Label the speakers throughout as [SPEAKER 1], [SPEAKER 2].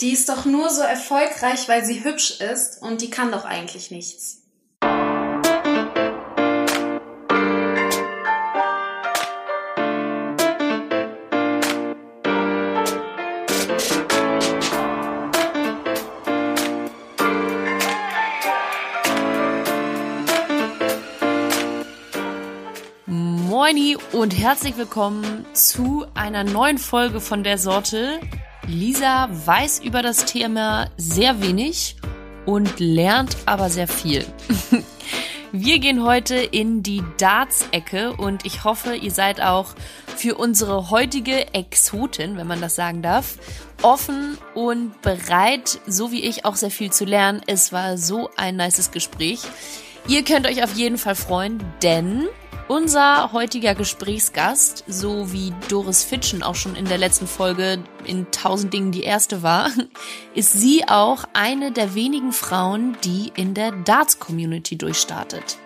[SPEAKER 1] die ist doch nur so erfolgreich, weil sie hübsch ist und die kann doch eigentlich nichts.
[SPEAKER 2] Moini und herzlich willkommen zu einer neuen Folge von der Sorte. Lisa weiß über das Thema sehr wenig und lernt aber sehr viel. Wir gehen heute in die Darts-Ecke und ich hoffe, ihr seid auch für unsere heutige Exotin, wenn man das sagen darf, offen und bereit, so wie ich auch sehr viel zu lernen. Es war so ein nices Gespräch. Ihr könnt euch auf jeden Fall freuen, denn unser heutiger Gesprächsgast, so wie Doris Fitschen auch schon in der letzten Folge in Tausend Dingen die erste war, ist sie auch eine der wenigen Frauen, die in der Darts-Community durchstartet.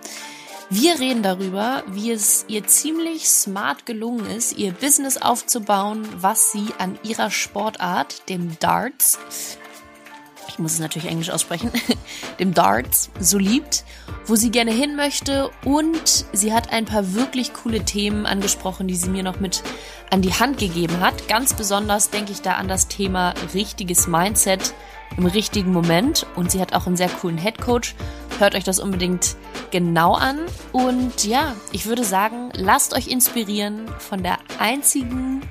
[SPEAKER 2] Wir reden darüber, wie es ihr ziemlich smart gelungen ist, ihr Business aufzubauen, was sie an ihrer Sportart, dem Darts, ich muss es natürlich Englisch aussprechen, dem Darts so liebt, wo sie gerne hin möchte und sie hat ein paar wirklich coole Themen angesprochen, die sie mir noch mit an die Hand gegeben hat. Ganz besonders denke ich da an das Thema richtiges Mindset im richtigen Moment und sie hat auch einen sehr coolen Head Coach. Hört euch das unbedingt genau an und ja, ich würde sagen, lasst euch inspirieren von der einzigen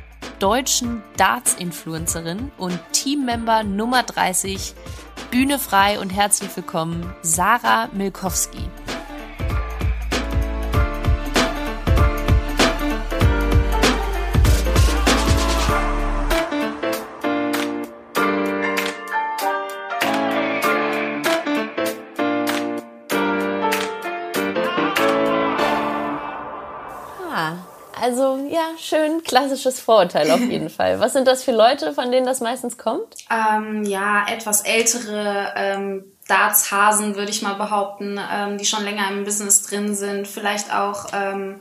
[SPEAKER 2] deutschen Darts-Influencerin und Teammember Nummer 30. Bühne frei und herzlich willkommen, Sarah Milkowski. Ja, schön klassisches Vorurteil auf jeden Fall. Was sind das für Leute, von denen das meistens kommt?
[SPEAKER 1] Ähm, ja, etwas ältere ähm, Darts-Hasen, würde ich mal behaupten, ähm, die schon länger im Business drin sind. Vielleicht auch ähm,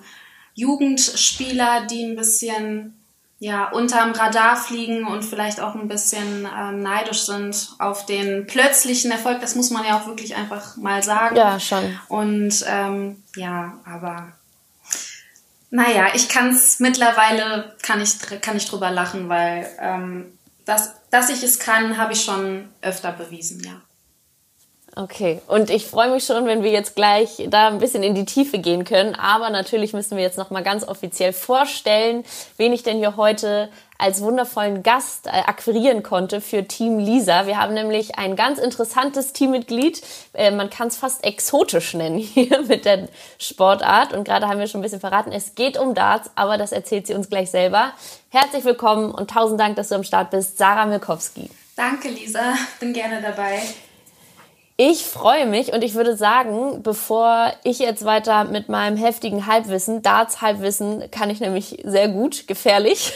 [SPEAKER 1] Jugendspieler, die ein bisschen ja, unterm Radar fliegen und vielleicht auch ein bisschen ähm, neidisch sind auf den plötzlichen Erfolg. Das muss man ja auch wirklich einfach mal sagen.
[SPEAKER 2] Ja, schon.
[SPEAKER 1] Und ähm, ja, aber naja, ich kann es mittlerweile, kann ich, kann ich drüber lachen, weil ähm, das, dass ich es kann, habe ich schon öfter bewiesen, ja.
[SPEAKER 2] Okay, und ich freue mich schon, wenn wir jetzt gleich da ein bisschen in die Tiefe gehen können. Aber natürlich müssen wir jetzt noch mal ganz offiziell vorstellen, wen ich denn hier heute als wundervollen Gast äh, akquirieren konnte für Team Lisa. Wir haben nämlich ein ganz interessantes Teammitglied. Äh, man kann es fast exotisch nennen hier mit der Sportart. Und gerade haben wir schon ein bisschen verraten, es geht um Darts, aber das erzählt sie uns gleich selber. Herzlich willkommen und tausend Dank, dass du am Start bist, Sarah Milkowski.
[SPEAKER 1] Danke, Lisa. Bin gerne dabei.
[SPEAKER 2] Ich freue mich und ich würde sagen, bevor ich jetzt weiter mit meinem heftigen Halbwissen, Darts Halbwissen kann ich nämlich sehr gut, gefährlich,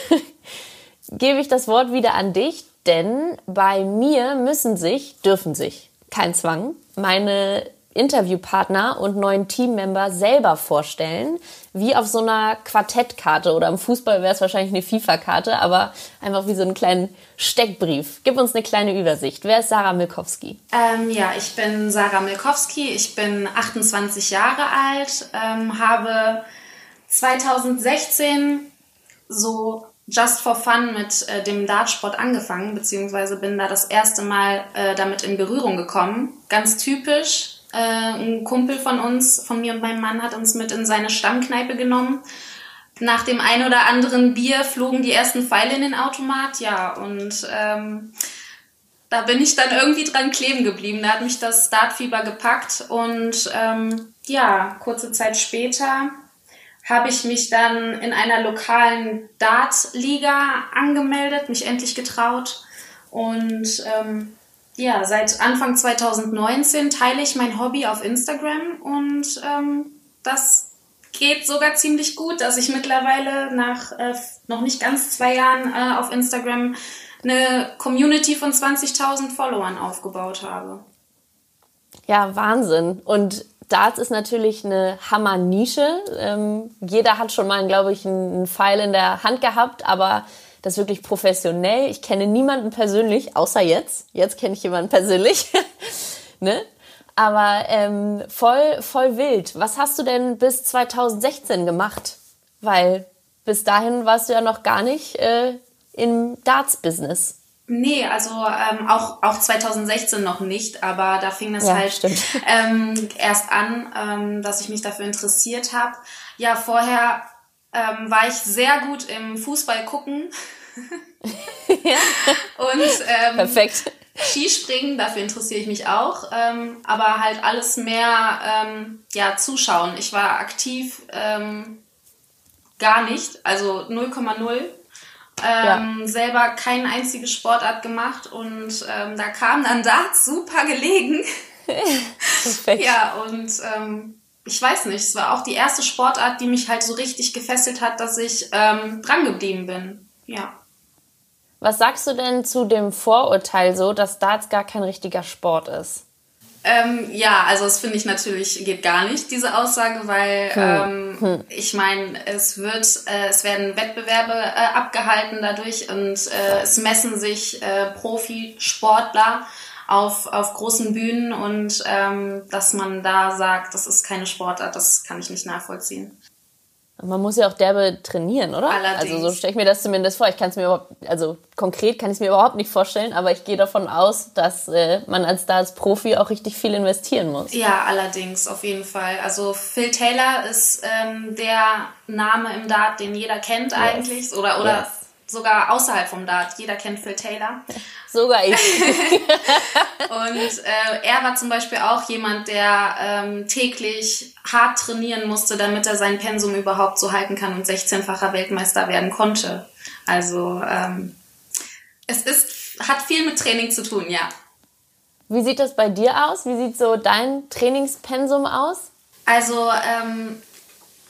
[SPEAKER 2] gebe ich das Wort wieder an dich, denn bei mir müssen sich, dürfen sich, kein Zwang, meine Interviewpartner und neuen Teammember selber vorstellen, wie auf so einer Quartettkarte oder im Fußball wäre es wahrscheinlich eine FIFA-Karte, aber einfach wie so einen kleinen Steckbrief. Gib uns eine kleine Übersicht. Wer ist Sarah Milkowski?
[SPEAKER 1] Ähm, ja, ich bin Sarah Milkowski, ich bin 28 Jahre alt, ähm, habe 2016 so just for fun mit äh, dem Dartsport angefangen, beziehungsweise bin da das erste Mal äh, damit in Berührung gekommen. Ganz typisch. Äh, ein Kumpel von uns, von mir und meinem Mann, hat uns mit in seine Stammkneipe genommen. Nach dem ein oder anderen Bier flogen die ersten Pfeile in den Automat, ja, und ähm, da bin ich dann irgendwie dran kleben geblieben. Da hat mich das Dartfieber gepackt und ähm, ja, kurze Zeit später habe ich mich dann in einer lokalen Darts-Liga angemeldet, mich endlich getraut. Und ähm, ja, seit Anfang 2019 teile ich mein Hobby auf Instagram und ähm, das geht sogar ziemlich gut, dass ich mittlerweile nach äh, noch nicht ganz zwei Jahren äh, auf Instagram eine Community von 20.000 Followern aufgebaut habe.
[SPEAKER 2] Ja, Wahnsinn. Und Darts ist natürlich eine Hammer-Nische. Ähm, jeder hat schon mal, glaube ich, einen Pfeil in der Hand gehabt, aber das wirklich professionell. Ich kenne niemanden persönlich, außer jetzt. Jetzt kenne ich jemanden persönlich. ne? Aber ähm, voll, voll wild. Was hast du denn bis 2016 gemacht? Weil bis dahin warst du ja noch gar nicht äh, im Darts-Business.
[SPEAKER 1] Nee, also ähm, auch, auch 2016 noch nicht, aber da fing es ja, halt ähm, erst an, ähm, dass ich mich dafür interessiert habe. Ja, vorher ähm, war ich sehr gut im Fußball gucken. ja. Und ähm, Perfekt. Skispringen, dafür interessiere ich mich auch, ähm, aber halt alles mehr ähm, ja, zuschauen. Ich war aktiv ähm, gar nicht, also 0,0. Ähm, ja. Selber keine einzige Sportart gemacht und ähm, da kam dann Darts super gelegen. Perfekt. ja, und ähm, ich weiß nicht, es war auch die erste Sportart, die mich halt so richtig gefesselt hat, dass ich ähm, dran geblieben bin. Ja.
[SPEAKER 2] Was sagst du denn zu dem Vorurteil so, dass Darts gar kein richtiger Sport ist?
[SPEAKER 1] Ähm, ja, also das finde ich natürlich geht gar nicht, diese Aussage, weil hm. Ähm, hm. ich meine, es wird, äh, es werden Wettbewerbe äh, abgehalten dadurch und äh, es messen sich äh, Profisportler auf, auf großen Bühnen und ähm, dass man da sagt, das ist keine Sportart, das kann ich nicht nachvollziehen.
[SPEAKER 2] Man muss ja auch derbe trainieren, oder? Allerdings. Also so stelle ich mir das zumindest vor. Ich kann es mir überhaupt, also konkret kann ich es mir überhaupt nicht vorstellen, aber ich gehe davon aus, dass äh, man als da als Profi auch richtig viel investieren muss.
[SPEAKER 1] Ja, allerdings, auf jeden Fall. Also Phil Taylor ist ähm, der Name im Dart, den jeder kennt yes. eigentlich. Oder, oder yes sogar außerhalb vom Dart. Jeder kennt Phil Taylor. Sogar ich. und äh, er war zum Beispiel auch jemand, der ähm, täglich hart trainieren musste, damit er sein Pensum überhaupt so halten kann und 16-facher Weltmeister werden konnte. Also ähm, es ist, hat viel mit Training zu tun, ja.
[SPEAKER 2] Wie sieht das bei dir aus? Wie sieht so dein Trainingspensum aus?
[SPEAKER 1] Also ähm,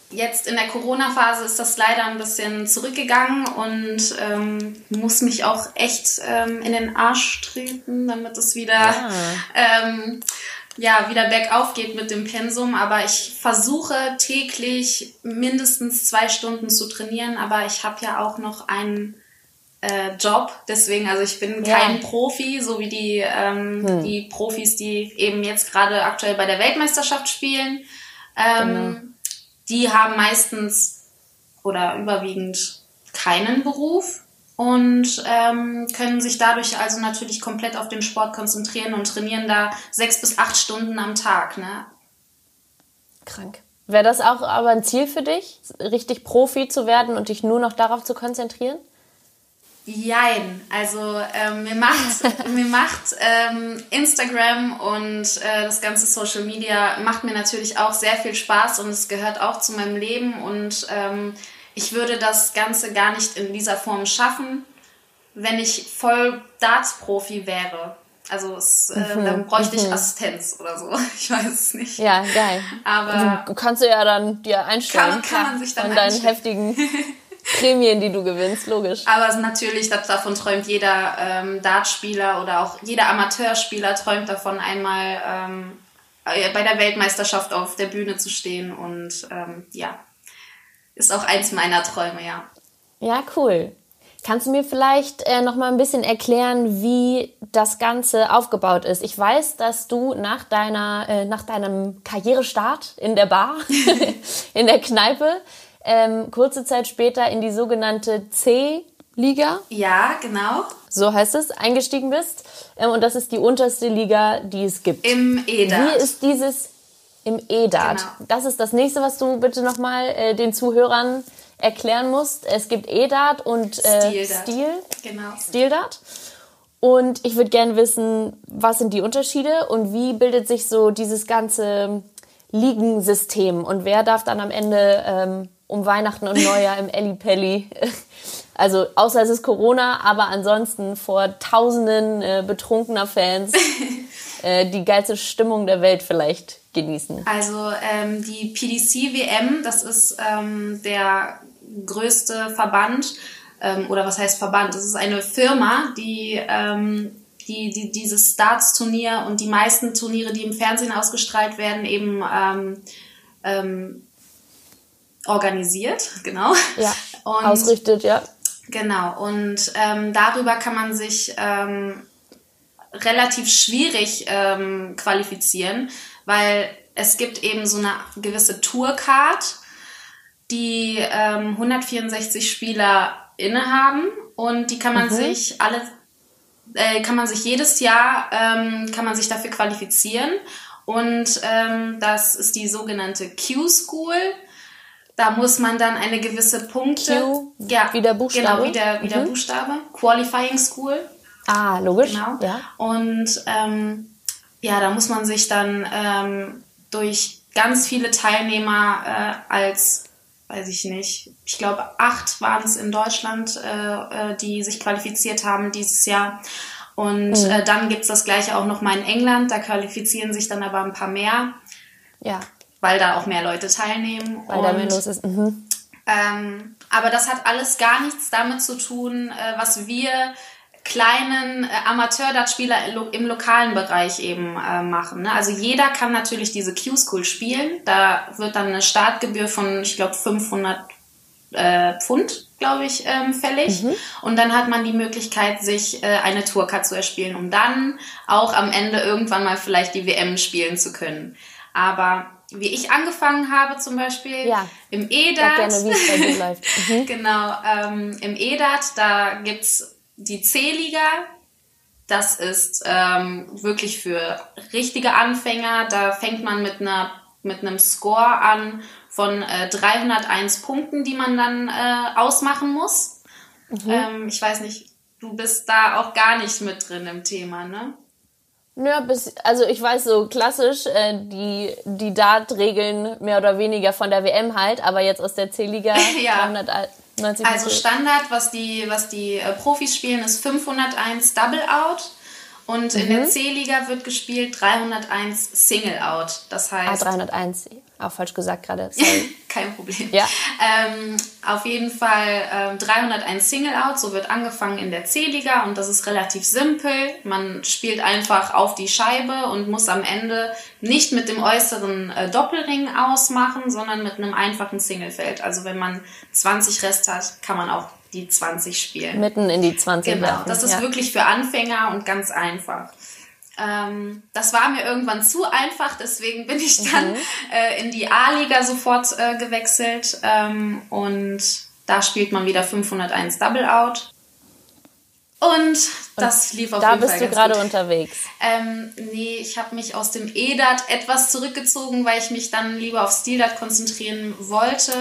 [SPEAKER 1] Jetzt in der Corona-Phase ist das leider ein bisschen zurückgegangen und ähm, muss mich auch echt ähm, in den Arsch treten, damit es wieder, ja. Ähm, ja, wieder bergauf geht mit dem Pensum. Aber ich versuche täglich mindestens zwei Stunden zu trainieren, aber ich habe ja auch noch einen äh, Job. Deswegen, also ich bin kein ja. Profi, so wie die, ähm, hm. die Profis, die eben jetzt gerade aktuell bei der Weltmeisterschaft spielen. Ähm, genau die haben meistens oder überwiegend keinen Beruf und ähm, können sich dadurch also natürlich komplett auf den Sport konzentrieren und trainieren da sechs bis acht Stunden am Tag. Ne?
[SPEAKER 2] Krank. Wäre das auch aber ein Ziel für dich, richtig Profi zu werden und dich nur noch darauf zu konzentrieren?
[SPEAKER 1] Jein, also ähm, mir macht, mir macht ähm, Instagram und äh, das ganze Social Media macht mir natürlich auch sehr viel Spaß und es gehört auch zu meinem Leben und ähm, ich würde das Ganze gar nicht in dieser Form schaffen, wenn ich voll Darts-Profi wäre. Also es, äh, mhm, dann bräuchte ich mhm. Assistenz oder so. Ich weiß es nicht.
[SPEAKER 2] Ja, geil. Aber du kannst du ja dann dir einstellen. Kann, kann man sich dann von deinen heftigen Prämien, die du gewinnst, logisch.
[SPEAKER 1] Aber natürlich, davon träumt jeder ähm, Dartspieler oder auch jeder Amateurspieler träumt davon, einmal ähm, äh, bei der Weltmeisterschaft auf der Bühne zu stehen. Und ähm, ja, ist auch eins meiner Träume, ja.
[SPEAKER 2] Ja, cool. Kannst du mir vielleicht äh, noch mal ein bisschen erklären, wie das Ganze aufgebaut ist? Ich weiß, dass du nach deiner äh, nach deinem Karrierestart in der Bar, in der Kneipe, ähm, kurze Zeit später in die sogenannte C-Liga.
[SPEAKER 1] Ja, genau.
[SPEAKER 2] So heißt es, eingestiegen bist. Ähm, und das ist die unterste Liga, die es gibt.
[SPEAKER 1] Im EDAT.
[SPEAKER 2] Wie ist dieses im EDAT? Genau. Das ist das nächste, was du bitte nochmal äh, den Zuhörern erklären musst. Es gibt EDAT und äh, Stil. Genau. Stildat. Und ich würde gerne wissen, was sind die Unterschiede und wie bildet sich so dieses ganze Ligensystem und wer darf dann am Ende ähm, um Weihnachten und Neujahr im Ellipelli. Also außer es ist Corona, aber ansonsten vor tausenden äh, betrunkener Fans äh, die geilste Stimmung der Welt vielleicht genießen.
[SPEAKER 1] Also ähm, die PDC WM, das ist ähm, der größte Verband ähm, oder was heißt Verband? Das ist eine Firma, die ähm, die, die dieses Starts-Turnier und die meisten Turniere, die im Fernsehen ausgestrahlt werden, eben ähm, ähm, organisiert, genau.
[SPEAKER 2] Ja, und ausrichtet, ja.
[SPEAKER 1] Genau, und ähm, darüber kann man sich ähm, relativ schwierig ähm, qualifizieren, weil es gibt eben so eine gewisse Tourcard, die ähm, 164 Spieler innehaben und die kann man mhm. sich alle äh, kann man sich jedes Jahr ähm, kann man sich dafür qualifizieren und ähm, das ist die sogenannte Q-School. Da muss man dann eine gewisse Punkte.
[SPEAKER 2] Q, ja, wie der Buchstabe.
[SPEAKER 1] Genau, wie der, wie der mhm. Buchstabe. Qualifying School.
[SPEAKER 2] Ah, logisch.
[SPEAKER 1] Genau.
[SPEAKER 2] Ja.
[SPEAKER 1] Und ähm, ja, da muss man sich dann ähm, durch ganz viele Teilnehmer äh, als, weiß ich nicht, ich glaube acht waren es in Deutschland, äh, äh, die sich qualifiziert haben dieses Jahr. Und mhm. äh, dann gibt's das gleiche auch noch mal in England, da qualifizieren sich dann aber ein paar mehr.
[SPEAKER 2] Ja.
[SPEAKER 1] Weil da auch mehr Leute teilnehmen.
[SPEAKER 2] Weil da mehr los ist. Mhm.
[SPEAKER 1] Ähm, aber das hat alles gar nichts damit zu tun, äh, was wir kleinen äh, Amateur-Dartspieler im lokalen Bereich eben äh, machen. Ne? Also jeder kann natürlich diese Q-School spielen. Da wird dann eine Startgebühr von, ich glaube, 500 äh, Pfund, glaube ich, ähm, fällig. Mhm. Und dann hat man die Möglichkeit, sich äh, eine Tourcard zu erspielen, um dann auch am Ende irgendwann mal vielleicht die WM spielen zu können. Aber wie ich angefangen habe zum Beispiel
[SPEAKER 2] ja.
[SPEAKER 1] im EDAT.
[SPEAKER 2] Gerne, wie es bei dir läuft.
[SPEAKER 1] Mhm. genau, ähm, im EDAT, da gibt's die C-Liga, das ist ähm, wirklich für richtige Anfänger. Da fängt man mit einer mit einem Score an von äh, 301 Punkten, die man dann äh, ausmachen muss. Mhm. Ähm, ich weiß nicht, du bist da auch gar nicht mit drin im Thema, ne?
[SPEAKER 2] Ja, bis, also ich weiß so klassisch äh, die, die Dart-Regeln mehr oder weniger von der WM halt, aber jetzt aus der C-Liga
[SPEAKER 1] ja. 390 Also Standard, was die, was die äh, Profis spielen, ist 501 Double Out. Und mhm. in der mhm. C-Liga wird gespielt 301 Single Out. Das heißt.
[SPEAKER 2] Ah, 301. Auch falsch gesagt gerade.
[SPEAKER 1] Kein Problem.
[SPEAKER 2] Ja.
[SPEAKER 1] Ähm, auf jeden Fall ähm, 301 Single Out. So wird angefangen in der C-Liga und das ist relativ simpel. Man spielt einfach auf die Scheibe und muss am Ende nicht mit dem äußeren äh, Doppelring ausmachen, sondern mit einem einfachen Singlefeld. Also wenn man 20 Rest hat, kann man auch die 20 spielen.
[SPEAKER 2] Mitten in die 20.
[SPEAKER 1] Genau, werfen. das ist ja. wirklich für Anfänger und ganz einfach. Ähm, das war mir irgendwann zu einfach, deswegen bin ich dann mhm. äh, in die A-Liga sofort äh, gewechselt ähm, und da spielt man wieder 501 Double Out. Und das lief auf
[SPEAKER 2] da
[SPEAKER 1] jeden
[SPEAKER 2] Fall. Da bist du gerade unterwegs.
[SPEAKER 1] Ähm, nee, ich habe mich aus dem E-Dart etwas zurückgezogen, weil ich mich dann lieber auf Stil-Dart konzentrieren wollte,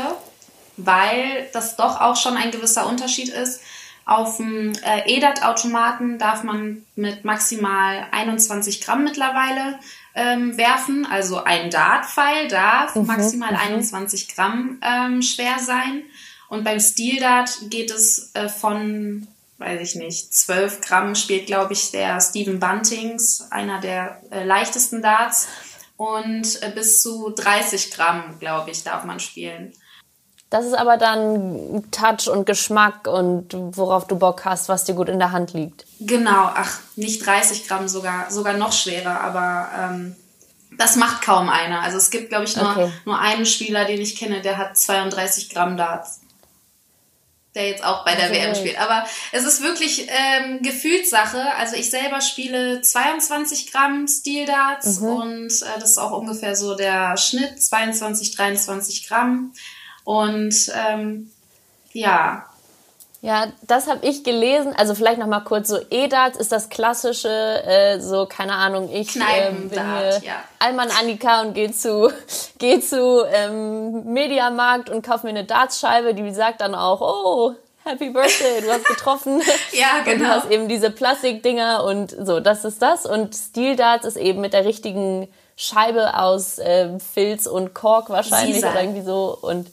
[SPEAKER 1] weil das doch auch schon ein gewisser Unterschied ist. Auf dem äh, EDAT-Automaten darf man mit maximal 21 Gramm mittlerweile ähm, werfen. Also ein Dart-Pfeil darf mhm, maximal mhm. 21 Gramm ähm, schwer sein. Und beim Steel-Dart geht es äh, von, weiß ich nicht, 12 Gramm spielt, glaube ich, der Stephen Buntings, einer der äh, leichtesten Darts. Und äh, bis zu 30 Gramm, glaube ich, darf man spielen.
[SPEAKER 2] Das ist aber dann Touch und Geschmack und worauf du Bock hast, was dir gut in der Hand liegt.
[SPEAKER 1] Genau, ach, nicht 30 Gramm, sogar, sogar noch schwerer, aber ähm, das macht kaum einer. Also es gibt, glaube ich, nur, okay. nur einen Spieler, den ich kenne, der hat 32 Gramm Darts. Der jetzt auch bei der okay. WM spielt. Aber es ist wirklich ähm, Gefühlssache. Also ich selber spiele 22 Gramm Steel Darts mhm. und äh, das ist auch ungefähr so der Schnitt, 22, 23 Gramm. Und ähm, ja.
[SPEAKER 2] Ja, das habe ich gelesen. Also vielleicht noch mal kurz so E-Darts ist das klassische, äh, so keine Ahnung, ich äh, bin hier ja. Alman Annika und gehe zu, geh zu ähm, Mediamarkt und kaufe mir eine Dartscheibe, die sagt dann auch, oh, Happy Birthday, du hast getroffen.
[SPEAKER 1] ja, genau.
[SPEAKER 2] Und du hast eben diese Plastikdinger und so, das ist das. Und Steel Darts ist eben mit der richtigen Scheibe aus äh, Filz und Kork wahrscheinlich oder irgendwie so. Und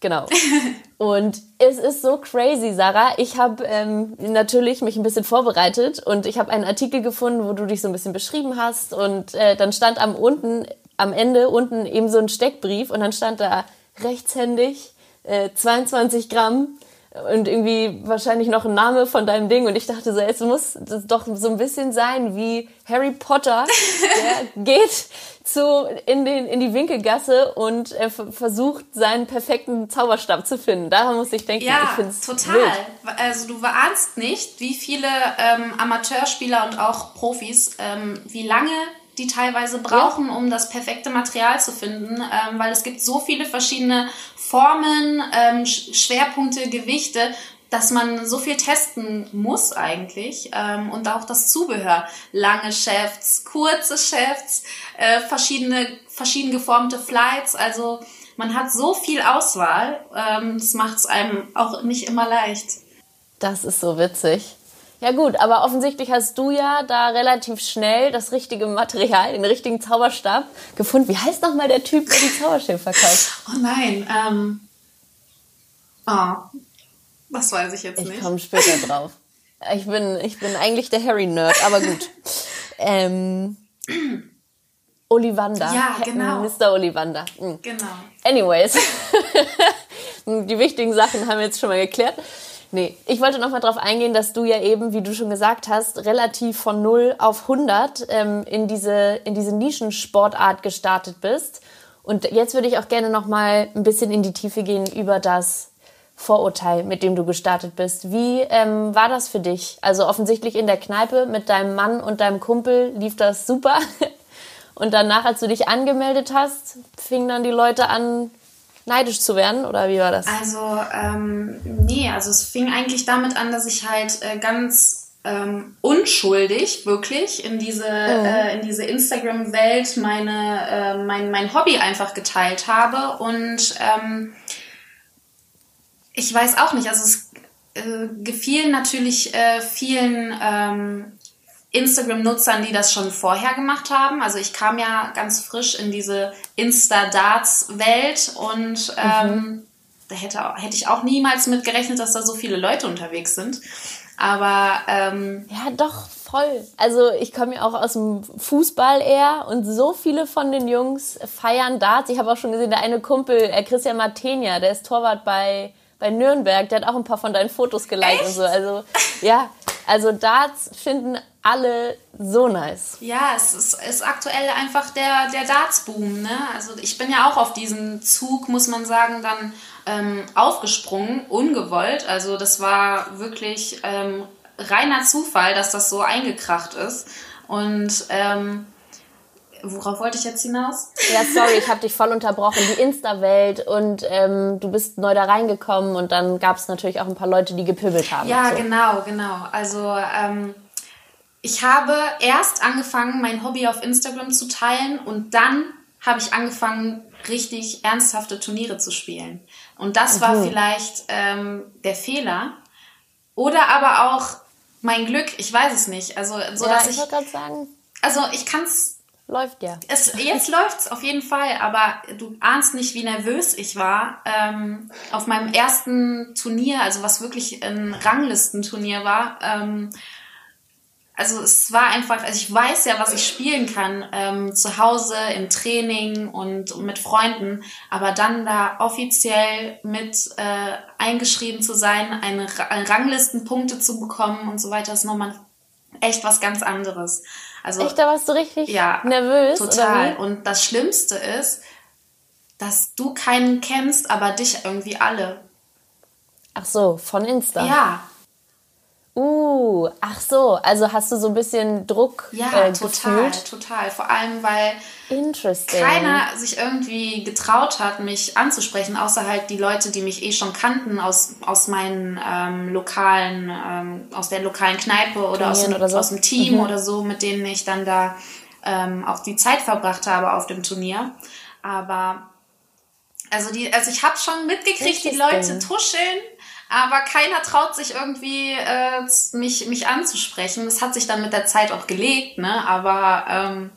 [SPEAKER 2] Genau. Und es ist so crazy, Sarah. Ich habe ähm, natürlich mich ein bisschen vorbereitet und ich habe einen Artikel gefunden, wo du dich so ein bisschen beschrieben hast und äh, dann stand am unten, am Ende unten eben so ein Steckbrief und dann stand da rechtshändig äh, 22 Gramm und irgendwie wahrscheinlich noch ein Name von deinem Ding. Und ich dachte so, es muss das doch so ein bisschen sein wie Harry Potter, der geht zu, in, den, in die Winkelgasse und er versucht, seinen perfekten Zauberstab zu finden. Daran muss ich denken,
[SPEAKER 1] ja,
[SPEAKER 2] ich
[SPEAKER 1] total.
[SPEAKER 2] Wild.
[SPEAKER 1] Also du ahnst nicht, wie viele ähm, Amateurspieler und auch Profis, ähm, wie lange die teilweise brauchen, ja. um das perfekte Material zu finden, ähm, weil es gibt so viele verschiedene Formen, ähm, Schwerpunkte, Gewichte, dass man so viel testen muss eigentlich ähm, und auch das Zubehör. Lange Shafts, kurze Shafts, äh, verschiedene, verschieden geformte Flights. Also man hat so viel Auswahl. Ähm, das macht es einem auch nicht immer leicht.
[SPEAKER 2] Das ist so witzig. Ja gut, aber offensichtlich hast du ja da relativ schnell das richtige Material, den richtigen Zauberstab gefunden. Wie heißt nochmal der Typ, der die Zauberstäbe verkauft?
[SPEAKER 1] Oh nein, ähm, oh, das weiß ich jetzt nicht.
[SPEAKER 2] Ich komme später drauf. Ich bin, ich bin eigentlich der Harry-Nerd, aber gut. Ähm, Ollivander.
[SPEAKER 1] Ja, genau.
[SPEAKER 2] Mr. Ollivander. Mhm.
[SPEAKER 1] Genau.
[SPEAKER 2] Anyways. Die wichtigen Sachen haben wir jetzt schon mal geklärt. Nee, ich wollte noch mal darauf eingehen, dass du ja eben, wie du schon gesagt hast, relativ von 0 auf 100 ähm, in, diese, in diese Nischensportart gestartet bist. Und jetzt würde ich auch gerne noch mal ein bisschen in die Tiefe gehen über das Vorurteil, mit dem du gestartet bist. Wie ähm, war das für dich? Also offensichtlich in der Kneipe mit deinem Mann und deinem Kumpel lief das super. Und danach, als du dich angemeldet hast, fingen dann die Leute an, neidisch zu werden oder wie war das?
[SPEAKER 1] Also ähm, nee, also es fing eigentlich damit an, dass ich halt äh, ganz ähm, unschuldig wirklich in diese mhm. äh, in diese Instagram-Welt meine äh, mein mein Hobby einfach geteilt habe und ähm, ich weiß auch nicht, also es äh, gefiel natürlich äh, vielen ähm, Instagram-Nutzern, die das schon vorher gemacht haben. Also ich kam ja ganz frisch in diese Insta-Darts-Welt und ähm, mhm. da hätte, hätte ich auch niemals mit gerechnet, dass da so viele Leute unterwegs sind. Aber ähm,
[SPEAKER 2] ja, doch voll. Also ich komme ja auch aus dem Fußball eher und so viele von den Jungs feiern Darts. Ich habe auch schon gesehen, der eine Kumpel, äh, Christian Martenia, der ist Torwart bei bei Nürnberg, der hat auch ein paar von deinen Fotos geliked Echt? und so. Also ja, also Darts finden alle so nice.
[SPEAKER 1] Ja, es ist, ist aktuell einfach der, der Darts-Boom. Ne? Also ich bin ja auch auf diesen Zug, muss man sagen, dann ähm, aufgesprungen, ungewollt. Also das war wirklich ähm, reiner Zufall, dass das so eingekracht ist. Und ähm, Worauf wollte ich jetzt hinaus?
[SPEAKER 2] Ja, sorry, ich habe dich voll unterbrochen. Die Insta-Welt und ähm, du bist neu da reingekommen und dann gab es natürlich auch ein paar Leute, die gepübelt haben.
[SPEAKER 1] Ja, so. genau, genau. Also ähm, ich habe erst angefangen, mein Hobby auf Instagram zu teilen und dann habe ich angefangen, richtig ernsthafte Turniere zu spielen. Und das war mhm. vielleicht ähm, der Fehler. Oder aber auch mein Glück, ich weiß es nicht. Also, so
[SPEAKER 2] ja,
[SPEAKER 1] dass
[SPEAKER 2] ich. Ich sagen.
[SPEAKER 1] Also ich kann es
[SPEAKER 2] Läuft ja.
[SPEAKER 1] Es, jetzt läuft's auf jeden Fall, aber du ahnst nicht, wie nervös ich war. Ähm, auf meinem ersten Turnier, also was wirklich ein Ranglistenturnier war, ähm, also es war einfach, also ich weiß ja, was ich spielen kann, ähm, zu Hause, im Training und, und, mit Freunden, aber dann da offiziell mit äh, eingeschrieben zu sein, eine, eine Ranglistenpunkte zu bekommen und so weiter, ist nochmal echt was ganz anderes.
[SPEAKER 2] Also, Echt, da warst du richtig ja, nervös?
[SPEAKER 1] Total. Und das Schlimmste ist, dass du keinen kennst, aber dich irgendwie alle.
[SPEAKER 2] Ach so, von Insta.
[SPEAKER 1] Ja.
[SPEAKER 2] Uh, ach so, also hast du so ein bisschen Druck
[SPEAKER 1] Ja,
[SPEAKER 2] äh,
[SPEAKER 1] total,
[SPEAKER 2] gefühlt?
[SPEAKER 1] total. Vor allem, weil keiner sich irgendwie getraut hat, mich anzusprechen, außer halt die Leute, die mich eh schon kannten aus, aus meinen ähm, lokalen, ähm, aus der lokalen Kneipe oder, aus dem, oder so. aus dem Team mhm. oder so, mit denen ich dann da ähm, auch die Zeit verbracht habe auf dem Turnier. Aber also die, also ich habe schon mitgekriegt, die Leute tuscheln aber keiner traut sich irgendwie äh, mich, mich anzusprechen. Das hat sich dann mit der Zeit auch gelegt, ne? Aber ähm,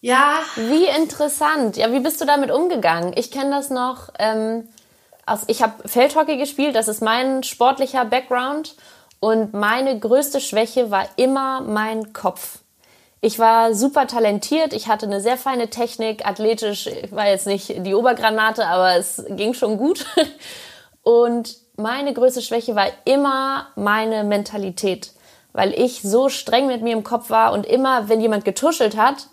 [SPEAKER 1] ja.
[SPEAKER 2] Wie interessant. Ja, wie bist du damit umgegangen? Ich kenne das noch. Ähm, aus, ich habe Feldhockey gespielt, das ist mein sportlicher Background. Und meine größte Schwäche war immer mein Kopf. Ich war super talentiert, ich hatte eine sehr feine Technik, athletisch, ich war jetzt nicht die Obergranate, aber es ging schon gut. Und meine größte Schwäche war immer meine Mentalität. Weil ich so streng mit mir im Kopf war und immer, wenn jemand getuschelt hat,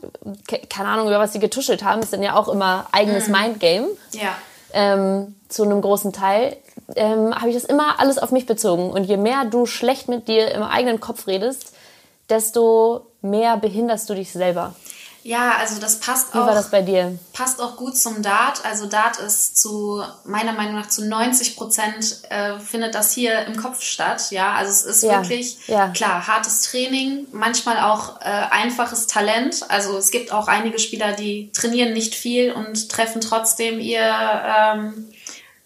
[SPEAKER 2] keine Ahnung, über was sie getuschelt haben, ist dann ja auch immer eigenes mhm. Mindgame. Ja. Ähm, zu einem großen Teil, ähm, habe ich das immer alles auf mich bezogen. Und je mehr du schlecht mit dir im eigenen Kopf redest, desto mehr behinderst du dich selber.
[SPEAKER 1] Ja, also das passt
[SPEAKER 2] Wie auch. Wie war das bei dir?
[SPEAKER 1] Passt auch gut zum Dart. Also Dart ist zu meiner Meinung nach zu 90 Prozent äh, findet das hier im Kopf statt. Ja, also es ist ja. wirklich ja. klar hartes Training, manchmal auch äh, einfaches Talent. Also es gibt auch einige Spieler, die trainieren nicht viel und treffen trotzdem ihr ähm,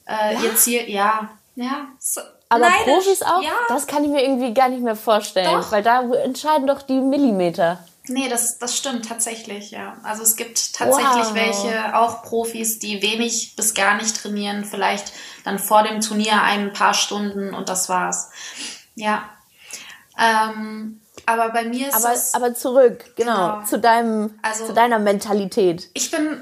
[SPEAKER 1] äh, ja. ihr Ziel. Ja, ja. So.
[SPEAKER 2] Aber Neidisch. Profis auch? Ja. Das kann ich mir irgendwie gar nicht mehr vorstellen, doch. weil da entscheiden doch die Millimeter.
[SPEAKER 1] Nee, das, das stimmt tatsächlich, ja. Also es gibt tatsächlich wow. welche, auch Profis, die wenig bis gar nicht trainieren, vielleicht dann vor dem Turnier ein paar Stunden und das war's. Ja. Ähm, aber bei mir ist
[SPEAKER 2] aber,
[SPEAKER 1] es.
[SPEAKER 2] Aber zurück, genau, genau, zu deinem, also, zu deiner Mentalität.
[SPEAKER 1] Ich bin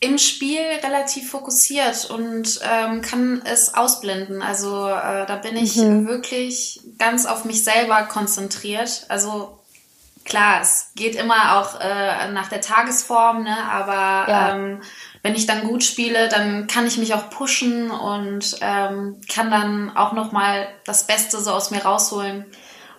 [SPEAKER 1] im Spiel relativ fokussiert und ähm, kann es ausblenden. Also äh, da bin ich mhm. wirklich ganz auf mich selber konzentriert. Also klar, es geht immer auch äh, nach der Tagesform, ne? aber ja. ähm, wenn ich dann gut spiele, dann kann ich mich auch pushen und ähm, kann dann auch nochmal das Beste so aus mir rausholen.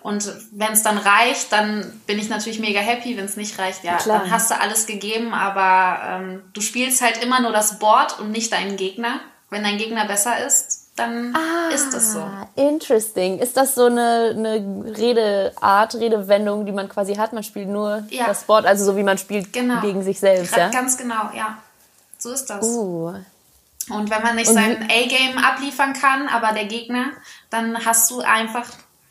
[SPEAKER 1] Und wenn es dann reicht, dann bin ich natürlich mega happy. Wenn es nicht reicht, ja, Klar. dann hast du alles gegeben. Aber ähm, du spielst halt immer nur das Board und nicht deinen Gegner. Wenn dein Gegner besser ist, dann ah, ist das so.
[SPEAKER 2] Interesting. Ist das so eine, eine Redeart, Redewendung, die man quasi hat? Man spielt nur ja. das Board, also so wie man spielt genau. gegen sich selbst, ja?
[SPEAKER 1] Ganz genau, ja. So ist das. Uh. Und wenn man nicht Und sein A-Game abliefern kann, aber der Gegner, dann hast du einfach,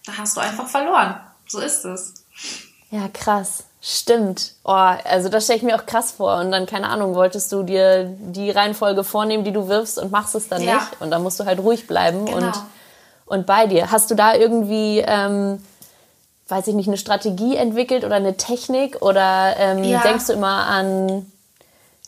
[SPEAKER 1] da hast du einfach verloren. So ist es.
[SPEAKER 2] Ja, krass. Stimmt. Oh, also das stelle ich mir auch krass vor. Und dann, keine Ahnung, wolltest du dir die Reihenfolge vornehmen, die du wirfst und machst es dann ja. nicht. Und dann musst du halt ruhig bleiben genau. und, und bei dir. Hast du da irgendwie, ähm, weiß ich nicht, eine Strategie entwickelt oder eine Technik? Oder ähm, ja. denkst du immer an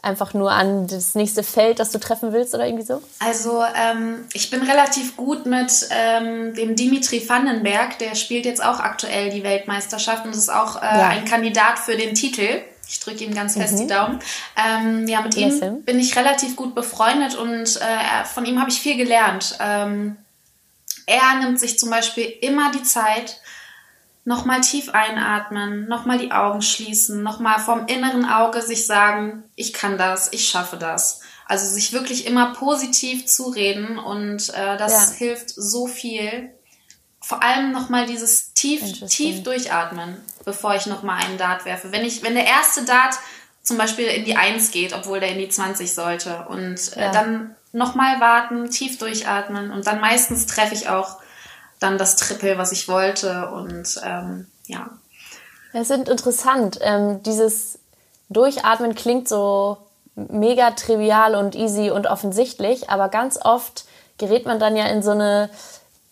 [SPEAKER 2] einfach nur an das nächste Feld, das du treffen willst oder irgendwie so?
[SPEAKER 1] Also ähm, ich bin relativ gut mit ähm, dem Dimitri Vandenberg, der spielt jetzt auch aktuell die Weltmeisterschaft und ist auch äh, ja. ein Kandidat für den Titel. Ich drücke ihm ganz fest mhm. die Daumen. Ähm, ja, mit ihm yes. bin ich relativ gut befreundet und äh, von ihm habe ich viel gelernt. Ähm, er nimmt sich zum Beispiel immer die Zeit, Nochmal tief einatmen, nochmal die Augen schließen, nochmal vom inneren Auge sich sagen, ich kann das, ich schaffe das. Also sich wirklich immer positiv zureden und äh, das ja. hilft so viel. Vor allem nochmal dieses tief, tief durchatmen, bevor ich nochmal einen Dart werfe. Wenn ich, wenn der erste Dart zum Beispiel in die 1 geht, obwohl der in die 20 sollte und äh, ja. dann nochmal warten, tief durchatmen und dann meistens treffe ich auch dann das Triple, was ich wollte und ähm, ja.
[SPEAKER 2] Es sind interessant. Ähm, dieses Durchatmen klingt so mega trivial und easy und offensichtlich, aber ganz oft gerät man dann ja in so eine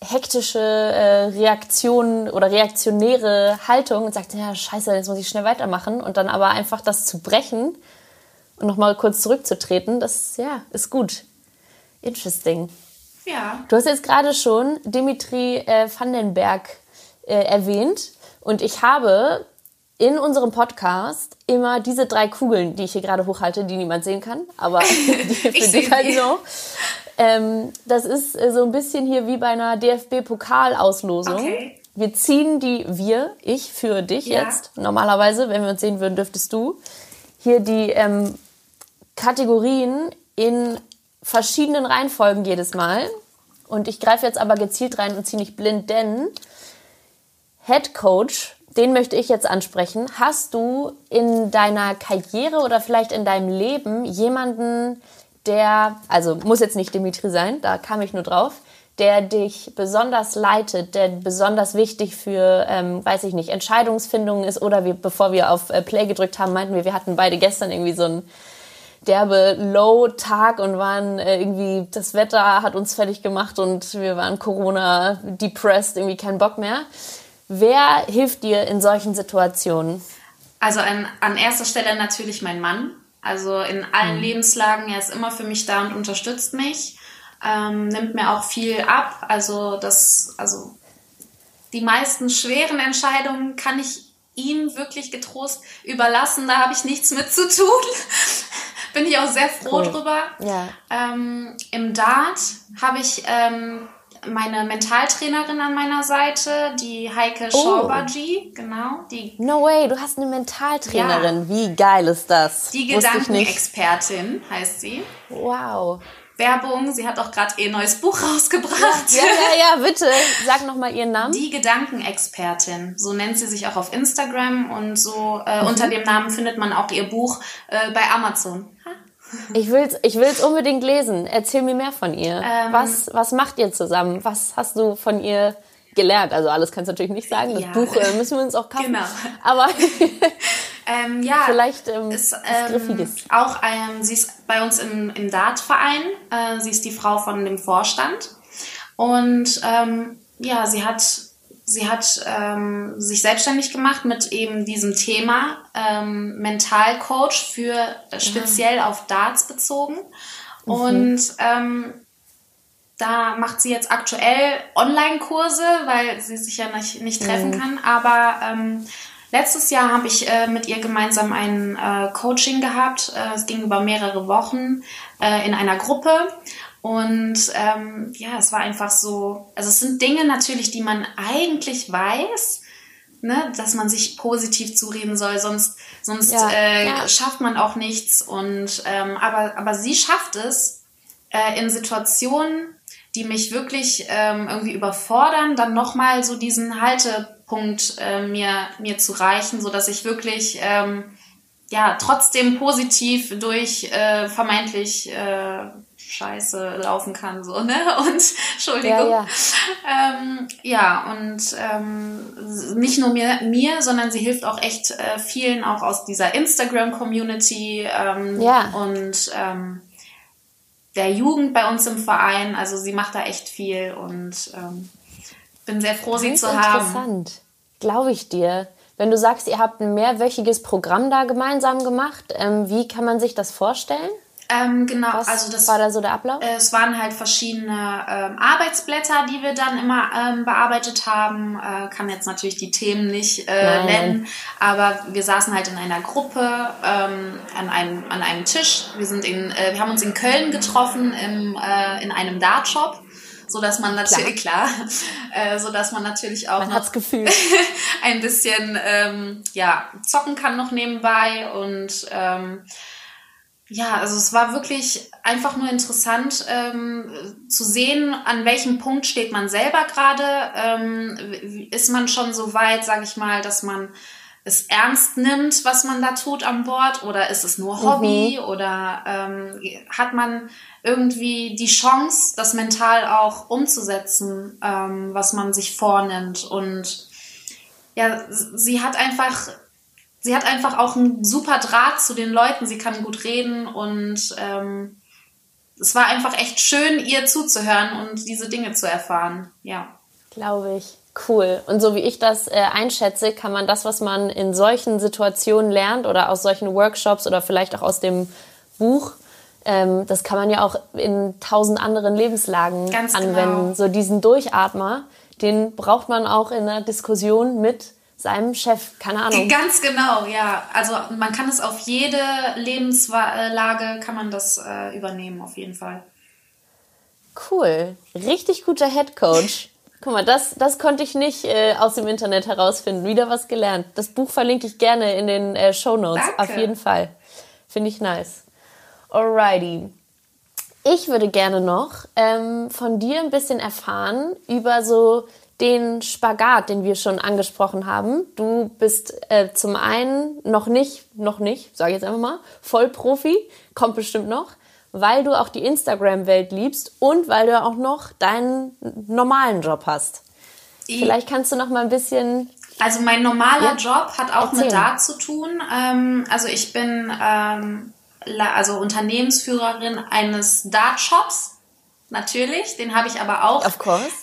[SPEAKER 2] hektische äh, Reaktion oder reaktionäre Haltung und sagt, ja, scheiße, jetzt muss ich schnell weitermachen und dann aber einfach das zu brechen und nochmal kurz zurückzutreten, das ja, ist gut. Interesting. Ja. Du hast jetzt gerade schon Dimitri äh, Vandenberg äh, erwähnt und ich habe in unserem Podcast immer diese drei Kugeln, die ich hier gerade hochhalte, die niemand sehen kann, aber die für dich halt so. Ähm, das ist äh, so ein bisschen hier wie bei einer DFB-Pokalauslosung. Okay. Wir ziehen die, wir, ich für dich ja. jetzt. Normalerweise, wenn wir uns sehen würden, dürftest du hier die ähm, Kategorien in verschiedenen Reihenfolgen jedes Mal. Und ich greife jetzt aber gezielt rein und ziehe nicht blind, denn Head Coach, den möchte ich jetzt ansprechen. Hast du in deiner Karriere oder vielleicht in deinem Leben jemanden, der, also muss jetzt nicht Dimitri sein, da kam ich nur drauf, der dich besonders leitet, der besonders wichtig für, ähm, weiß ich nicht, Entscheidungsfindungen ist oder wir, bevor wir auf äh, Play gedrückt haben, meinten wir, wir hatten beide gestern irgendwie so ein derbe Low-Tag und waren äh, irgendwie, das Wetter hat uns fertig gemacht und wir waren Corona-depressed, irgendwie kein Bock mehr. Wer hilft dir in solchen Situationen?
[SPEAKER 1] Also an, an erster Stelle natürlich mein Mann. Also in allen mhm. Lebenslagen, er ist immer für mich da und unterstützt mich. ähm, nimmt mir auch viel ab. Also das, also die meisten schweren Entscheidungen kann ich ihm wirklich getrost überlassen. Da habe ich nichts mit zu tun. Bin ich auch sehr froh cool. drüber. Ja. Ähm, Im Dart habe ich ähm, meine Mentaltrainerin an meiner Seite, die Heike oh. Schaubaji, genau. Die,
[SPEAKER 2] no way, du hast eine Mentaltrainerin. Ja. Wie geil ist das?
[SPEAKER 1] Die Gedankenexpertin heißt sie.
[SPEAKER 2] Wow.
[SPEAKER 1] Werbung. Sie hat auch gerade ihr neues Buch rausgebracht.
[SPEAKER 2] Ja, ja, ja, bitte. Sag nochmal ihren Namen.
[SPEAKER 1] Die Gedankenexpertin. So nennt sie sich auch auf Instagram und so äh, mhm. unter dem Namen findet man auch ihr Buch äh, bei Amazon.
[SPEAKER 2] Ich will's, ich will's unbedingt lesen. Erzähl mir mehr von ihr. Ähm, was, was macht ihr zusammen? Was hast du von ihr gelernt? Also alles kannst du natürlich nicht sagen. Das ja. Buch äh, müssen wir uns auch kaufen. Genau. Aber
[SPEAKER 1] ähm, ja,
[SPEAKER 2] vielleicht ähm, ist, ähm,
[SPEAKER 1] auch ähm, sie ist bei uns im, im Dartverein. Äh, sie ist die Frau von dem Vorstand und ähm, ja, sie hat sie hat ähm, sich selbstständig gemacht mit eben diesem Thema ähm, Mentalcoach für äh, speziell ja. auf Darts bezogen. Mhm. Und ähm, da macht sie jetzt aktuell Online-Kurse, weil sie sich ja nicht, nicht treffen mhm. kann. Aber ähm, letztes Jahr habe ich äh, mit ihr gemeinsam ein äh, Coaching gehabt. Äh, es ging über mehrere Wochen äh, in einer Gruppe. Und ähm, ja, es war einfach so, also es sind Dinge natürlich, die man eigentlich weiß, ne, dass man sich positiv zureden soll, sonst, sonst ja, äh, ja. schafft man auch nichts. Und ähm, aber, aber sie schafft es äh, in Situationen, die mich wirklich ähm, irgendwie überfordern, dann nochmal so diesen Haltepunkt äh, mir, mir zu reichen, so dass ich wirklich ähm, ja trotzdem positiv durch äh, vermeintlich äh, Scheiße laufen kann, so, ne? Und Entschuldigung. Ja, ja. Ähm, ja und ähm, nicht nur mir, mir, sondern sie hilft auch echt äh, vielen auch aus dieser Instagram-Community ähm, ja. und ähm, der Jugend bei uns im Verein. Also sie macht da echt viel und ähm, bin sehr froh, sie zu haben.
[SPEAKER 2] Interessant, glaube ich dir. Wenn du sagst, ihr habt ein mehrwöchiges Programm da gemeinsam gemacht, ähm, wie kann man sich das vorstellen?
[SPEAKER 1] Ähm, genau,
[SPEAKER 2] Was
[SPEAKER 1] also das
[SPEAKER 2] war da so der Ablauf?
[SPEAKER 1] Äh, es waren halt verschiedene ähm, Arbeitsblätter, die wir dann immer ähm, bearbeitet haben. Äh, kann jetzt natürlich die Themen nicht äh, nennen, aber wir saßen halt in einer Gruppe ähm, an einem an einem Tisch. Wir sind in, äh, wir haben uns in Köln getroffen im, äh, in einem Dartshop so dass man natürlich klar, klar äh, so dass man natürlich auch
[SPEAKER 2] man hat's
[SPEAKER 1] ein bisschen ähm, ja zocken kann noch nebenbei und ähm, ja, also es war wirklich einfach nur interessant ähm, zu sehen, an welchem Punkt steht man selber gerade. Ähm, ist man schon so weit, sage ich mal, dass man es ernst nimmt, was man da tut an Bord, oder ist es nur Hobby, mhm. oder ähm, hat man irgendwie die Chance, das mental auch umzusetzen, ähm, was man sich vornimmt. Und ja, sie hat einfach sie hat einfach auch einen super Draht zu den Leuten. Sie kann gut reden und ähm, es war einfach echt schön, ihr zuzuhören und diese Dinge zu erfahren. Ja.
[SPEAKER 2] Glaube ich. Cool. Und so wie ich das äh, einschätze, kann man das, was man in solchen Situationen lernt oder aus solchen Workshops oder vielleicht auch aus dem Buch, ähm, das kann man ja auch in tausend anderen Lebenslagen Ganz anwenden. Genau. So diesen Durchatmer, den braucht man auch in einer Diskussion mit seinem Chef, keine Ahnung.
[SPEAKER 1] Ganz genau, ja. Also man kann es auf jede Lebenslage, kann man das äh, übernehmen, auf jeden Fall.
[SPEAKER 2] Cool. Richtig guter Head Coach. Guck mal, das, das konnte ich nicht äh, aus dem Internet herausfinden. Wieder was gelernt. Das Buch verlinke ich gerne in den äh, Show Notes. Auf jeden Fall. Finde ich nice. Alrighty. Ich würde gerne noch ähm, von dir ein bisschen erfahren über so den Spagat, den wir schon angesprochen haben. Du bist äh, zum einen noch nicht, noch nicht, sage ich jetzt einfach mal, Vollprofi, kommt bestimmt noch, weil du auch die Instagram-Welt liebst und weil du auch noch deinen normalen Job hast. Ich Vielleicht kannst du noch mal ein bisschen.
[SPEAKER 1] Also mein normaler ja? Job hat auch Erzählen. mit Dart zu tun. Ähm, also ich bin ähm, also Unternehmensführerin eines Dart-Shops natürlich. Den habe ich aber auch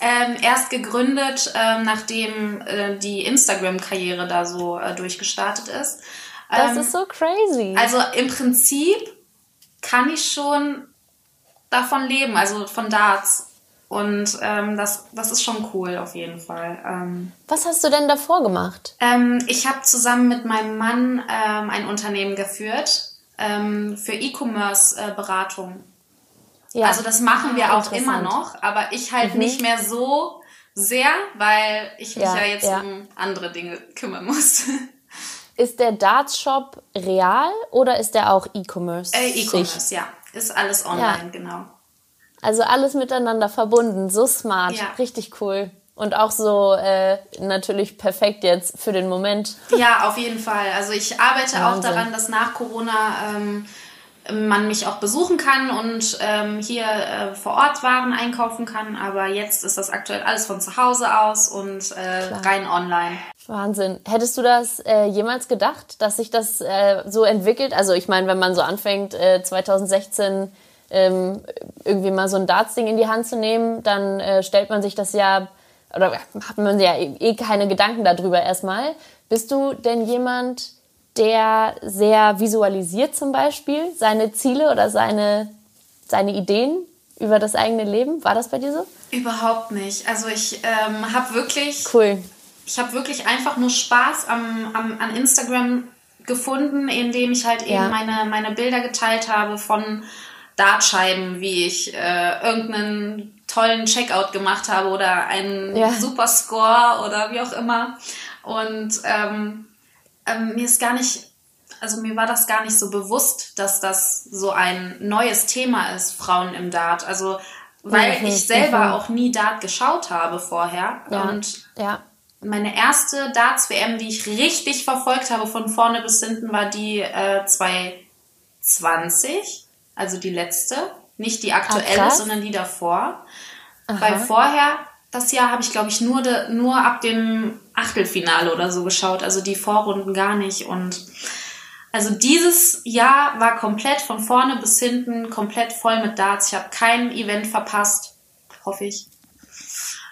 [SPEAKER 1] ähm, erst gegründet, ähm, nachdem äh, die Instagram-Karriere da so äh, durchgestartet ist.
[SPEAKER 2] Ähm, das ist so crazy.
[SPEAKER 1] Also im Prinzip kann ich schon davon leben, also von Darts. Und ähm, das, das ist schon cool auf jeden Fall. Ähm,
[SPEAKER 2] Was hast du denn davor gemacht?
[SPEAKER 1] ähm, ich habe zusammen mit meinem Mann ein Unternehmen geführt für E-Commerce-Beratung.
[SPEAKER 2] Ja.
[SPEAKER 1] Also das machen wir auch immer noch, aber ich halt nicht mehr so sehr, weil ich mich
[SPEAKER 2] Ja,
[SPEAKER 1] ja, jetzt
[SPEAKER 2] ja.
[SPEAKER 1] um andere Dinge kümmern muss.
[SPEAKER 2] Ist der Darts-Shop real oder ist der auch E-Commerce?
[SPEAKER 1] äh, E-Commerce, ja. Ist alles online, genau.
[SPEAKER 2] Also alles miteinander verbunden, so smart, richtig cool. Und auch so äh, natürlich perfekt jetzt für den Moment.
[SPEAKER 1] Ja, auf jeden Fall. Also ich arbeite auch
[SPEAKER 2] Wahnsinn.
[SPEAKER 1] daran, dass nach Corona ähm, man mich auch besuchen kann und ähm, hier äh, vor Ort Waren einkaufen kann. Aber jetzt ist das aktuell alles von zu Hause aus und äh, rein online.
[SPEAKER 2] Wahnsinn. Hättest du das äh, jemals gedacht, dass sich das äh, so entwickelt? Also ich meine, wenn man so anfängt, äh, 2016 ähm, irgendwie mal so ein Darts-Ding in die Hand zu nehmen, dann äh, stellt man sich das ja, oder hat man ja eh eh keine Gedanken darüber erstmal. Bist du denn jemand, der sehr visualisiert zum Beispiel seine Ziele oder seine, seine Ideen über das eigene Leben? War das bei dir so?
[SPEAKER 1] Überhaupt nicht. Also ich ähm, habe wirklich
[SPEAKER 2] Cool.
[SPEAKER 1] ich habe wirklich einfach nur Spaß am, am, an Instagram gefunden, indem ich halt eben
[SPEAKER 2] Ja.
[SPEAKER 1] meine, meine Bilder geteilt habe von Dartscheiben, wie ich äh, irgendeinen tollen Checkout gemacht habe oder einen
[SPEAKER 2] Ja.
[SPEAKER 1] super Score oder wie auch immer. Und ähm, ähm, mir ist gar nicht, also mir war das gar nicht so bewusst, dass das so ein neues Thema ist, Frauen im Dart. Also weil
[SPEAKER 2] Mhm,
[SPEAKER 1] ich selber
[SPEAKER 2] mhm.
[SPEAKER 1] auch nie Dart geschaut habe vorher.
[SPEAKER 2] Ja.
[SPEAKER 1] Und
[SPEAKER 2] ja.
[SPEAKER 1] meine erste Darts-WM, die ich richtig verfolgt habe, von vorne bis hinten, war die äh, 2020, also die letzte. Nicht die aktuelle,
[SPEAKER 2] krass.
[SPEAKER 1] sondern die davor. Weil vorher, das Jahr, habe ich, glaube ich, nur, de, nur ab dem Achtelfinale oder so geschaut, also die Vorrunden gar nicht. Und also dieses Jahr war komplett von vorne bis hinten komplett voll mit Darts. Ich habe kein Event verpasst, hoffe ich.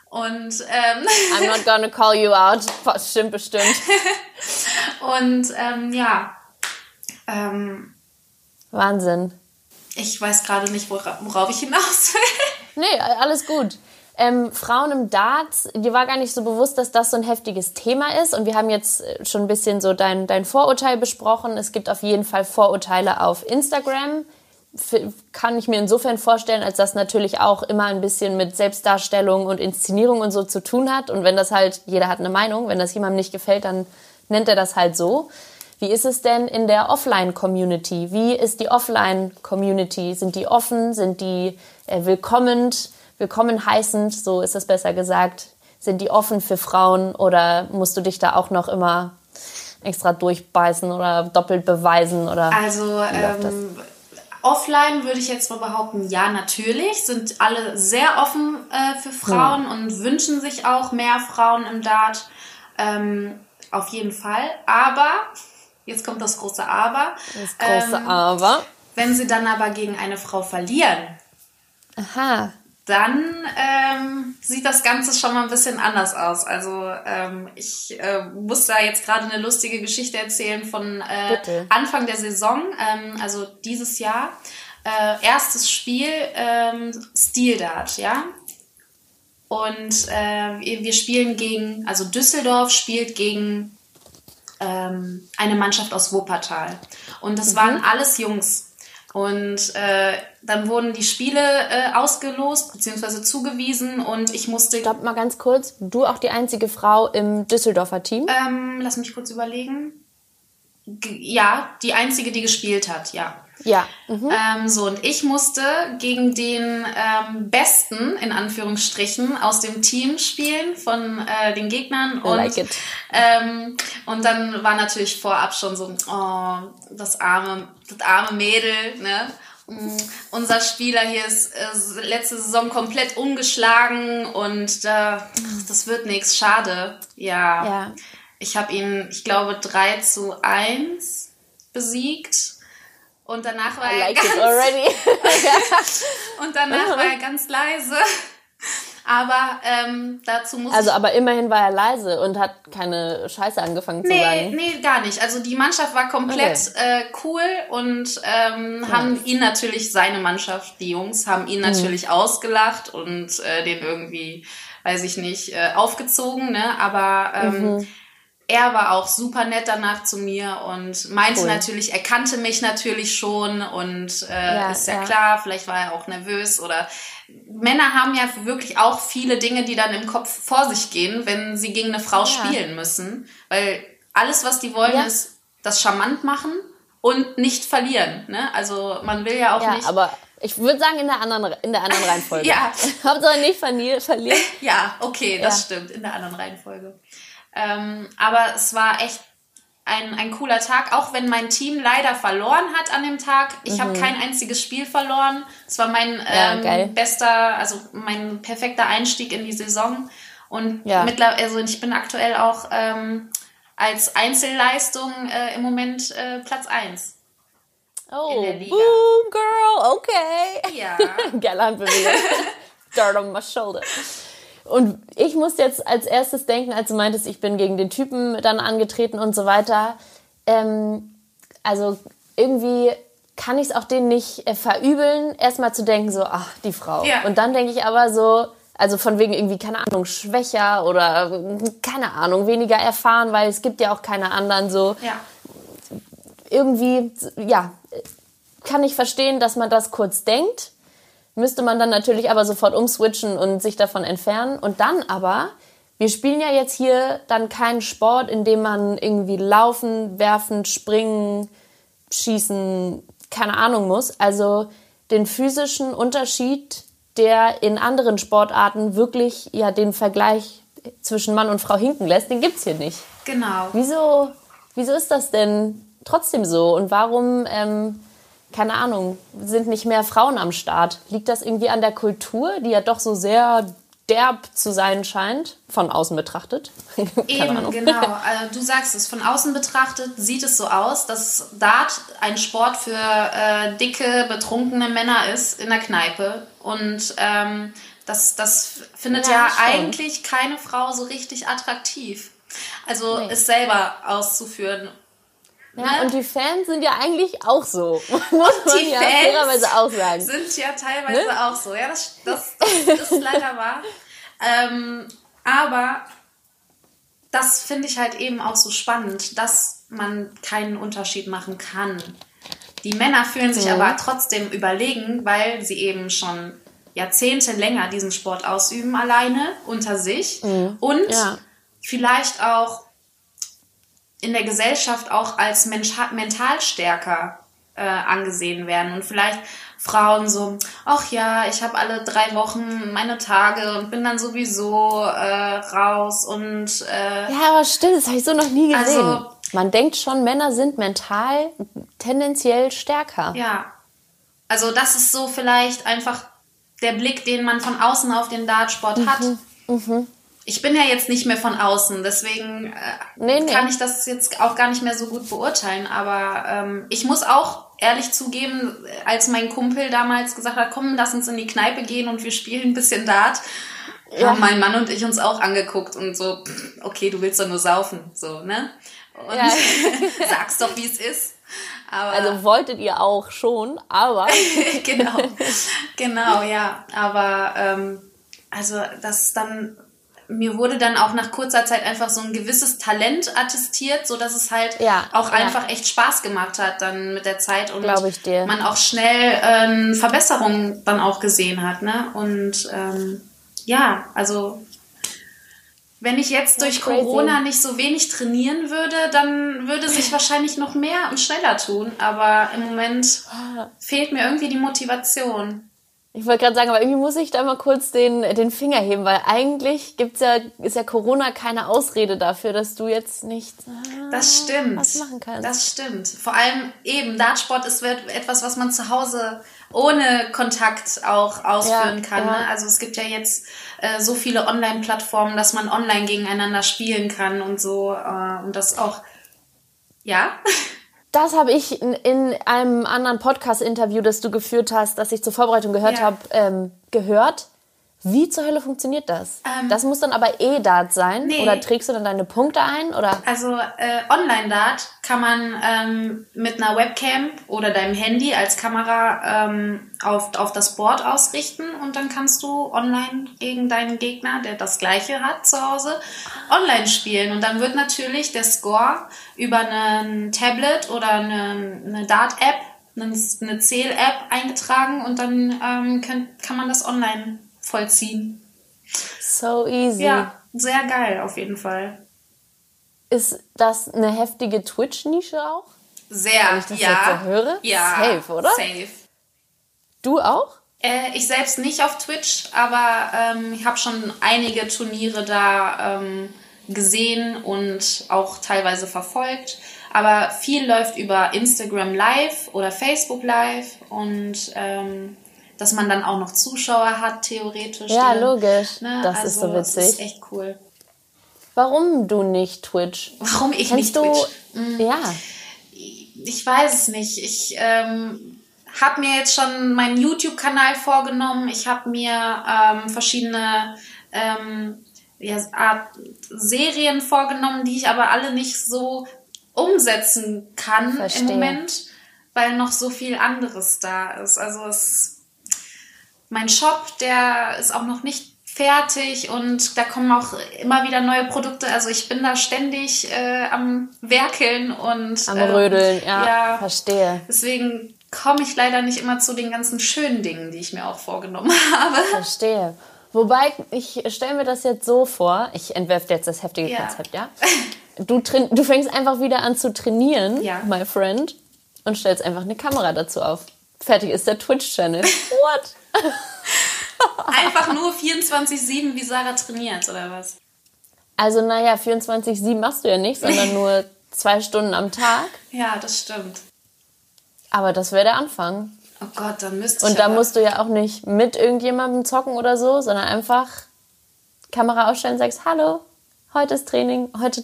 [SPEAKER 1] Und ähm,
[SPEAKER 2] I'm not gonna call you out. Stimmt bestimmt.
[SPEAKER 1] Und ähm, ja, ähm,
[SPEAKER 2] Wahnsinn.
[SPEAKER 1] ich weiß gerade nicht, wora, worauf ich hinaus will.
[SPEAKER 2] Nee, alles gut. Ähm, Frauen im Darts, dir war gar nicht so bewusst, dass das so ein heftiges Thema ist. Und wir haben jetzt äh, schon ein bisschen so dein, dein Vorurteil besprochen. Es gibt auf jeden Fall Vorurteile auf Instagram. F kann ich mir insofern vorstellen, als das natürlich auch immer ein bisschen mit Selbstdarstellung und Inszenierung und so zu tun hat. Und wenn das halt, jeder hat eine Meinung, wenn das jemandem nicht gefällt, dann nennt er das halt so. Wie ist es denn in der Offline-Community? Wie ist die Offline-Community? Sind die offen? Sind die äh, willkommend? Willkommen heißend, so ist es besser gesagt. Sind die offen für Frauen oder musst du dich da auch noch immer extra durchbeißen oder doppelt beweisen oder
[SPEAKER 1] Also ähm, offline würde ich jetzt mal behaupten, ja, natürlich sind alle sehr offen äh, für Frauen und wünschen sich auch mehr Frauen im Dart. Ähm, auf jeden Fall. Aber, jetzt kommt das große Aber.
[SPEAKER 2] das große
[SPEAKER 1] ähm,
[SPEAKER 2] Aber.
[SPEAKER 1] Wenn sie dann aber gegen eine Frau verlieren,
[SPEAKER 2] Aha.
[SPEAKER 1] Dann ähm, sieht das Ganze schon mal ein bisschen anders aus. Also ähm, ich äh, muss da jetzt gerade eine lustige Geschichte erzählen von äh,
[SPEAKER 2] Bitte.
[SPEAKER 1] Anfang der Saison, ähm, also dieses Jahr. Äh, erstes Spiel, ähm, Steel Dart, ja. Und äh, wir spielen gegen, also Düsseldorf spielt gegen ähm, eine Mannschaft aus Wuppertal. Und das waren alles Jungs. Und äh, dann wurden die Spiele äh, ausgelost bzw. zugewiesen und ich musste,
[SPEAKER 2] Stopp mal ganz kurz. Du auch die einzige Frau im Düsseldorfer Team?
[SPEAKER 1] ähm, lass mich kurz überlegen. G ja, die einzige, die gespielt hat, ja.
[SPEAKER 2] Ja. Mhm.
[SPEAKER 1] Ähm, so, und ich musste gegen den ähm, Besten, in Anführungsstrichen, aus dem Team spielen von äh, den Gegnern. Und,
[SPEAKER 2] like it.
[SPEAKER 1] Ähm, und dann war natürlich vorab schon so, oh, das arme, das arme Mädel, ne? Mm, Unser Spieler hier ist äh, letzte Saison komplett ungeschlagen und äh, das wird nichts. Schade. Ja.
[SPEAKER 2] Ja.
[SPEAKER 1] Ich habe ihn, ich glaube, 3 zu 1 besiegt. Und danach war
[SPEAKER 2] I
[SPEAKER 1] er
[SPEAKER 2] like
[SPEAKER 1] ganz,
[SPEAKER 2] it already.
[SPEAKER 1] und danach war er ganz leise. Aber ähm, dazu muss
[SPEAKER 2] Also, aber immerhin war er leise und hat keine Scheiße angefangen zu
[SPEAKER 1] Nee,
[SPEAKER 2] sagen.
[SPEAKER 1] nee, gar nicht. Also die Mannschaft war komplett
[SPEAKER 2] Okay.
[SPEAKER 1] äh, cool und ähm, haben ihn natürlich, seine Mannschaft, die Jungs, haben
[SPEAKER 2] Mhm.
[SPEAKER 1] ihn natürlich ausgelacht und äh, den irgendwie, weiß ich nicht, äh, aufgezogen, ne? Aber ähm,
[SPEAKER 2] Mhm.
[SPEAKER 1] Er war auch super nett danach zu mir und meinte
[SPEAKER 2] Cool.
[SPEAKER 1] natürlich, er kannte mich natürlich schon und äh,
[SPEAKER 2] Ja,
[SPEAKER 1] ist ja,
[SPEAKER 2] ja.
[SPEAKER 1] klar, vielleicht war er auch nervös oder Männer haben ja wirklich auch viele Dinge, die dann im Kopf vor sich gehen, wenn sie gegen eine Frau
[SPEAKER 2] Ja.
[SPEAKER 1] spielen müssen, weil alles, was die wollen, ist das charmant machen und nicht verlieren. Ne? Also man will ja auch
[SPEAKER 2] Ja,
[SPEAKER 1] nicht.
[SPEAKER 2] aber ich würde sagen in der anderen, in der anderen Reihenfolge.
[SPEAKER 1] Ja.
[SPEAKER 2] Hauptsache nicht verlieren.
[SPEAKER 1] Ja, okay, das stimmt, in der anderen Reihenfolge. Ähm, aber es war echt ein, ein cooler Tag, auch wenn mein Team leider verloren hat an dem Tag. Ich habe kein einziges Spiel verloren. Es war mein
[SPEAKER 2] Mhm. Ja,
[SPEAKER 1] ähm, bester, also mein perfekter Einstieg in die Saison. Und
[SPEAKER 2] Ja.
[SPEAKER 1] mittlerweile, also ich bin aktuell auch ähm, als Einzelleistung äh, im Moment äh, Platz 1.
[SPEAKER 2] Oh, boom, girl, okay.
[SPEAKER 1] Ja.
[SPEAKER 2] Geile Handbewegung. Start on my shoulder. Und ich musste jetzt als erstes denken, als du meintest, ich bin gegen den Typen dann angetreten und so weiter. Ähm, also irgendwie kann ich es auch denen nicht äh, verübeln, erstmal zu denken, so, ach, die Frau.
[SPEAKER 1] Ja.
[SPEAKER 2] Und dann denke ich aber so, also von wegen irgendwie, keine Ahnung, schwächer oder äh, keine Ahnung, weniger erfahren, weil es gibt ja auch keine anderen so
[SPEAKER 1] Ja.
[SPEAKER 2] irgendwie, ja, kann ich verstehen, dass man das kurz denkt. Müsste man dann natürlich aber sofort umswitchen und sich davon entfernen. Und dann aber, wir spielen ja jetzt hier dann keinen Sport, in dem man irgendwie laufen, werfen, springen, schießen, keine Ahnung muss. Also den physischen Unterschied, der in anderen Sportarten wirklich ja den Vergleich zwischen Mann und Frau hinken lässt, den gibt's hier nicht.
[SPEAKER 1] Genau.
[SPEAKER 2] Wieso, wieso ist das denn trotzdem so? Und warum, ähm, keine Ahnung, sind nicht mehr Frauen am Start? Liegt das irgendwie an der Kultur, die ja doch so sehr derb zu sein scheint, von außen betrachtet?
[SPEAKER 1] Eben,
[SPEAKER 2] Ahnung.
[SPEAKER 1] genau. Also, du sagst es, von außen betrachtet sieht es so aus, dass Dart ein Sport für äh, dicke, betrunkene Männer ist in der Kneipe. Und ähm, das, das findet
[SPEAKER 2] Ja,
[SPEAKER 1] ja, eigentlich keine Frau so richtig attraktiv. Also
[SPEAKER 2] Nee.
[SPEAKER 1] es selber auszuführen.
[SPEAKER 2] Ja,
[SPEAKER 1] ne?
[SPEAKER 2] und die Fans sind ja eigentlich auch so. Muss man
[SPEAKER 1] die
[SPEAKER 2] ja
[SPEAKER 1] Fans
[SPEAKER 2] fairerweise auch sagen.
[SPEAKER 1] sind ja teilweise
[SPEAKER 2] Ne?
[SPEAKER 1] auch so. Ja, das, das, das ist leider wahr. Ähm, aber das finde ich halt eben auch so spannend, dass man keinen Unterschied machen kann. Die Männer fühlen sich
[SPEAKER 2] Mhm.
[SPEAKER 1] aber trotzdem überlegen, weil sie eben schon Jahrzehnte länger diesen Sport ausüben, alleine, unter sich. Und
[SPEAKER 2] Mhm. Ja.
[SPEAKER 1] vielleicht auch in der Gesellschaft auch als Mensch mental stärker äh, angesehen werden und vielleicht Frauen so, ach ja, ich habe alle drei Wochen meine Tage und bin dann sowieso äh, raus und äh,
[SPEAKER 2] Ja, aber stimmt, das habe ich so noch nie gesehen.
[SPEAKER 1] Also-
[SPEAKER 2] Man denkt schon, Männer sind mental tendenziell stärker.
[SPEAKER 1] ja. Also das ist so vielleicht einfach der Blick, den man von außen auf den Dartsport hat.
[SPEAKER 2] Mhm,
[SPEAKER 1] Ich bin ja jetzt nicht mehr von außen, deswegen äh,
[SPEAKER 2] Nee, nee.
[SPEAKER 1] kann ich das jetzt auch gar nicht mehr so gut beurteilen. Aber ähm, ich muss auch ehrlich zugeben, als mein Kumpel damals gesagt hat, komm, lass uns in die Kneipe gehen und wir spielen ein bisschen Dart,
[SPEAKER 2] Ja.
[SPEAKER 1] haben mein Mann und ich uns auch angeguckt und so, okay, du willst doch nur saufen, so, ne? Und
[SPEAKER 2] Ja.
[SPEAKER 1] sag's doch, wie es ist. Aber
[SPEAKER 2] Also wolltet ihr auch schon, aber
[SPEAKER 1] genau, genau, ja. Aber ähm, also das dann, mir wurde dann auch nach kurzer Zeit einfach so ein gewisses Talent attestiert, so dass es halt
[SPEAKER 2] Ja,
[SPEAKER 1] auch
[SPEAKER 2] ja.
[SPEAKER 1] einfach echt Spaß gemacht hat dann mit der Zeit und man auch schnell ähm, Verbesserungen dann auch gesehen hat, ne? Und ähm, ja, also wenn ich jetzt durch. Corona nicht so wenig trainieren würde, dann würde sich wahrscheinlich noch mehr und schneller tun. Aber im Moment fehlt mir irgendwie die Motivation.
[SPEAKER 2] Ich wollte gerade sagen, aber irgendwie muss ich da mal kurz den, den Finger heben, weil eigentlich gibt's ja, ist ja Corona keine Ausrede dafür, dass du jetzt nicht ah,
[SPEAKER 1] Das stimmt.
[SPEAKER 2] was machen kannst.
[SPEAKER 1] Das stimmt. Vor allem eben, Dartsport ist etwas, was man zu Hause ohne Kontakt auch ausführen
[SPEAKER 2] Ja,
[SPEAKER 1] kann.
[SPEAKER 2] ja.
[SPEAKER 1] Ne? Also es gibt ja jetzt äh, so viele Online-Plattformen, dass man online gegeneinander spielen kann und so. Äh, und das auch, ja,
[SPEAKER 2] Das habe ich in, in einem anderen Podcast-Interview, das du geführt hast, das ich zur Vorbereitung gehört
[SPEAKER 1] Ja.
[SPEAKER 2] habe, ähm, gehört. Wie zur Hölle funktioniert das? Ähm, das muss dann aber E-Dart sein? Nee. Oder trägst du dann deine Punkte ein? Oder?
[SPEAKER 1] Also äh, Online-Dart kann man ähm, mit einer Webcam oder deinem Handy als Kamera ähm, auf, auf das Board ausrichten und dann kannst du online gegen deinen Gegner, der das gleiche hat zu Hause, online spielen. Und dann wird natürlich der Score über ein Tablet oder eine, eine Dart-App, eine, Zähl-App eingetragen und dann ähm, kann, kann man das online vollziehen.
[SPEAKER 2] So easy.
[SPEAKER 1] Ja, sehr geil auf jeden Fall.
[SPEAKER 2] Ist das eine heftige Twitch-Nische auch?
[SPEAKER 1] Sehr, Wenn ich das ja. Jetzt so höre? Ja.
[SPEAKER 2] Safe, oder?
[SPEAKER 1] Safe.
[SPEAKER 2] Du auch?
[SPEAKER 1] Äh, ich selbst nicht auf Twitch, aber ähm, ich habe schon einige Turniere da ähm, gesehen und auch teilweise verfolgt. Aber viel läuft über Instagram Live oder Facebook Live und ähm, dass man dann auch noch Zuschauer hat, theoretisch.
[SPEAKER 2] Ja, die, logisch. Ne? Das also, ist so witzig. Das
[SPEAKER 1] ist echt cool.
[SPEAKER 2] Warum du nicht Twitch?
[SPEAKER 1] Warum ich Kennst nicht du, Twitch? Mhm. Ja. Ich weiß es nicht. Ich ähm, habe mir jetzt schon meinen YouTube-Kanal vorgenommen. Ich habe mir ähm, verschiedene ähm, ja, Art Serien vorgenommen, die ich aber alle nicht so umsetzen kann Verstehe. im Moment, weil noch so viel anderes da ist. Also es mein Shop, der ist auch noch nicht fertig und da kommen auch immer wieder neue Produkte. Also ich bin da ständig äh, am Werkeln und
[SPEAKER 2] am Rödeln, ähm, ja, ja, verstehe.
[SPEAKER 1] Deswegen komme ich leider nicht immer zu den ganzen schönen Dingen, die ich mir auch vorgenommen habe.
[SPEAKER 2] Verstehe. Wobei, ich stelle mir das jetzt so vor, ich entwerfe jetzt das heftige ja. Konzept, ja? Du, du fängst einfach wieder an zu trainieren, ja. my friend, und stellst einfach eine Kamera dazu auf. Fertig ist der Twitch-Channel. What?
[SPEAKER 1] Einfach nur 24-7 wie Sarah trainiert, oder was?
[SPEAKER 2] Also, naja, 24-7 machst du ja nicht, sondern nur zwei Stunden am Tag.
[SPEAKER 1] Ja, das stimmt.
[SPEAKER 2] Aber das wäre der Anfang.
[SPEAKER 1] Oh Gott, dann müsste
[SPEAKER 2] ich. Und da musst du ja auch nicht mit irgendjemandem zocken oder so, sondern einfach Kamera ausstellen und sagst: Hallo, heute ist Training. Heute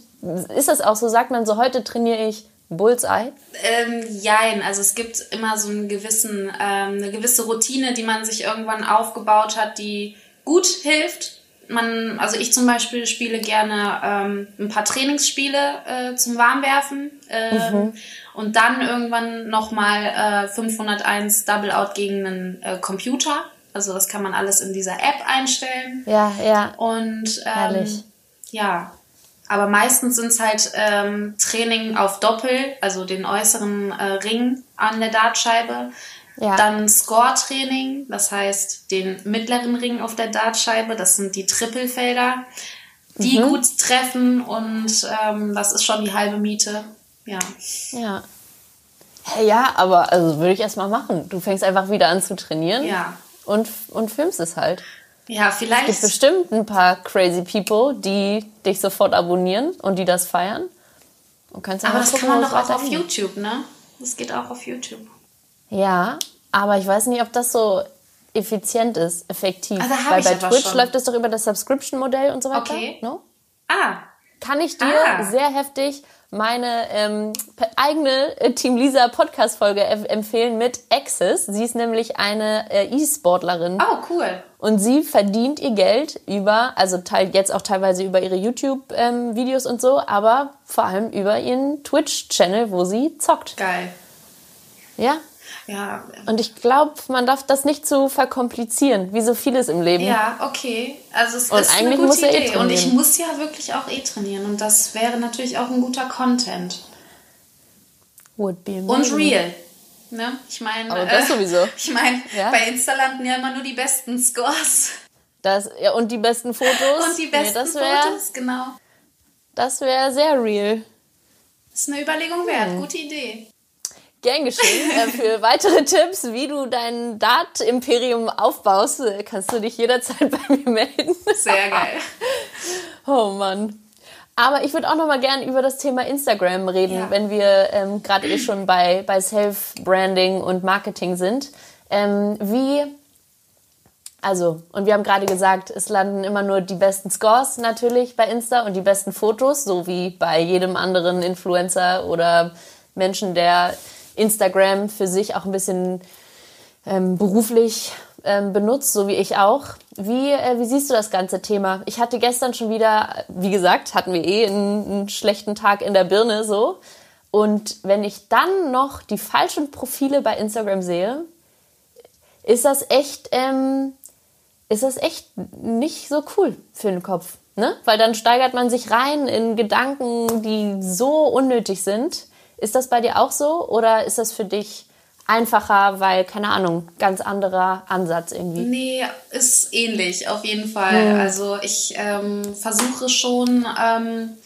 [SPEAKER 2] ist das auch so, sagt man so: Heute trainiere ich Bullseye?
[SPEAKER 1] Ähm, jein, also es gibt immer so einen gewissen, ähm, eine gewisse Routine, die man sich irgendwann aufgebaut hat, die gut hilft. Man, also ich zum Beispiel spiele gerne ähm, ein paar Trainingsspiele äh, zum Warmwerfen äh, mhm. und dann irgendwann nochmal äh, 501 Double Out gegen einen äh, Computer. Also das kann man alles in dieser App einstellen.
[SPEAKER 2] Ja, ja.
[SPEAKER 1] Und ähm, ja, aber meistens sind es halt ähm, Training auf Doppel, also den äußeren äh, Ring an der Dartscheibe. Ja. Dann Score-Training, das heißt den mittleren Ring auf der Dartscheibe, das sind die Trippelfelder, die mhm. gut treffen und ähm, das ist schon die halbe Miete. Ja.
[SPEAKER 2] Ja. Hey, ja, aber also würde ich erstmal machen. Du fängst einfach wieder an zu trainieren.
[SPEAKER 1] Ja.
[SPEAKER 2] Und, und filmst es halt.
[SPEAKER 1] Ja, vielleicht.
[SPEAKER 2] Es gibt bestimmt ein paar crazy people, die dich sofort abonnieren und die das feiern.
[SPEAKER 1] Und kannst aber das gucken, kann man doch auch auf YouTube, ne? Das geht auch auf YouTube.
[SPEAKER 2] Ja, aber ich weiß nicht, ob das so effizient ist, effektiv. Also Weil bei Twitch schon. läuft das doch über das Subscription-Modell und so weiter. Okay. No?
[SPEAKER 1] Ah.
[SPEAKER 2] Kann ich dir ah. sehr heftig meine ähm, eigene äh, Team Lisa Podcast Folge empfehlen mit Access. Sie ist nämlich eine äh, E-Sportlerin.
[SPEAKER 1] Oh, cool.
[SPEAKER 2] Und sie verdient ihr Geld über, also teil, jetzt auch teilweise über ihre YouTube-Videos ähm, und so, aber vor allem über ihren Twitch-Channel, wo sie zockt.
[SPEAKER 1] Geil.
[SPEAKER 2] Ja,
[SPEAKER 1] ja.
[SPEAKER 2] Und ich glaube, man darf das nicht zu verkomplizieren, wie so vieles im Leben.
[SPEAKER 1] Ja, okay. Also es
[SPEAKER 2] und ist eigentlich eine gute muss eh Idee.
[SPEAKER 1] und ich muss ja wirklich auch eh trainieren. Und das wäre natürlich auch ein guter Content.
[SPEAKER 2] Would be
[SPEAKER 1] und real. Ne? Ich meine,
[SPEAKER 2] Aber das äh, sowieso.
[SPEAKER 1] Ich meine, ja? bei Insta landen ja immer nur die besten Scores.
[SPEAKER 2] Das, ja, und die besten Fotos.
[SPEAKER 1] und die besten nee, wär, Fotos, genau.
[SPEAKER 2] Das wäre sehr real.
[SPEAKER 1] Das ist eine Überlegung wert. Hm. Gute Idee.
[SPEAKER 2] Gern geschehen. Äh, für weitere Tipps, wie du dein Dart-Imperium aufbaust, äh, kannst du dich jederzeit bei mir melden.
[SPEAKER 1] Sehr geil.
[SPEAKER 2] Oh Mann. Aber ich würde auch noch mal gern über das Thema Instagram reden, ja. wenn wir ähm, gerade eh schon bei, bei Self-Branding und Marketing sind. Ähm, wie, also, und wir haben gerade gesagt, es landen immer nur die besten Scores natürlich bei Insta und die besten Fotos, so wie bei jedem anderen Influencer oder Menschen, der Instagram für sich auch ein bisschen ähm, beruflich ähm, benutzt, so wie ich auch. Wie, äh, wie siehst du das ganze Thema? Ich hatte gestern schon wieder, wie gesagt, hatten wir eh einen, einen schlechten Tag in der Birne so. Und wenn ich dann noch die falschen Profile bei Instagram sehe, ist das echt, ähm, ist das echt nicht so cool für den Kopf. Ne? Weil dann steigert man sich rein in Gedanken, die so unnötig sind. Ist das bei dir auch so oder ist das für dich einfacher, weil, keine Ahnung, ganz anderer Ansatz irgendwie?
[SPEAKER 1] Nee, ist ähnlich, auf jeden Fall. Mhm. Also ich ähm, versuche schon, ähm,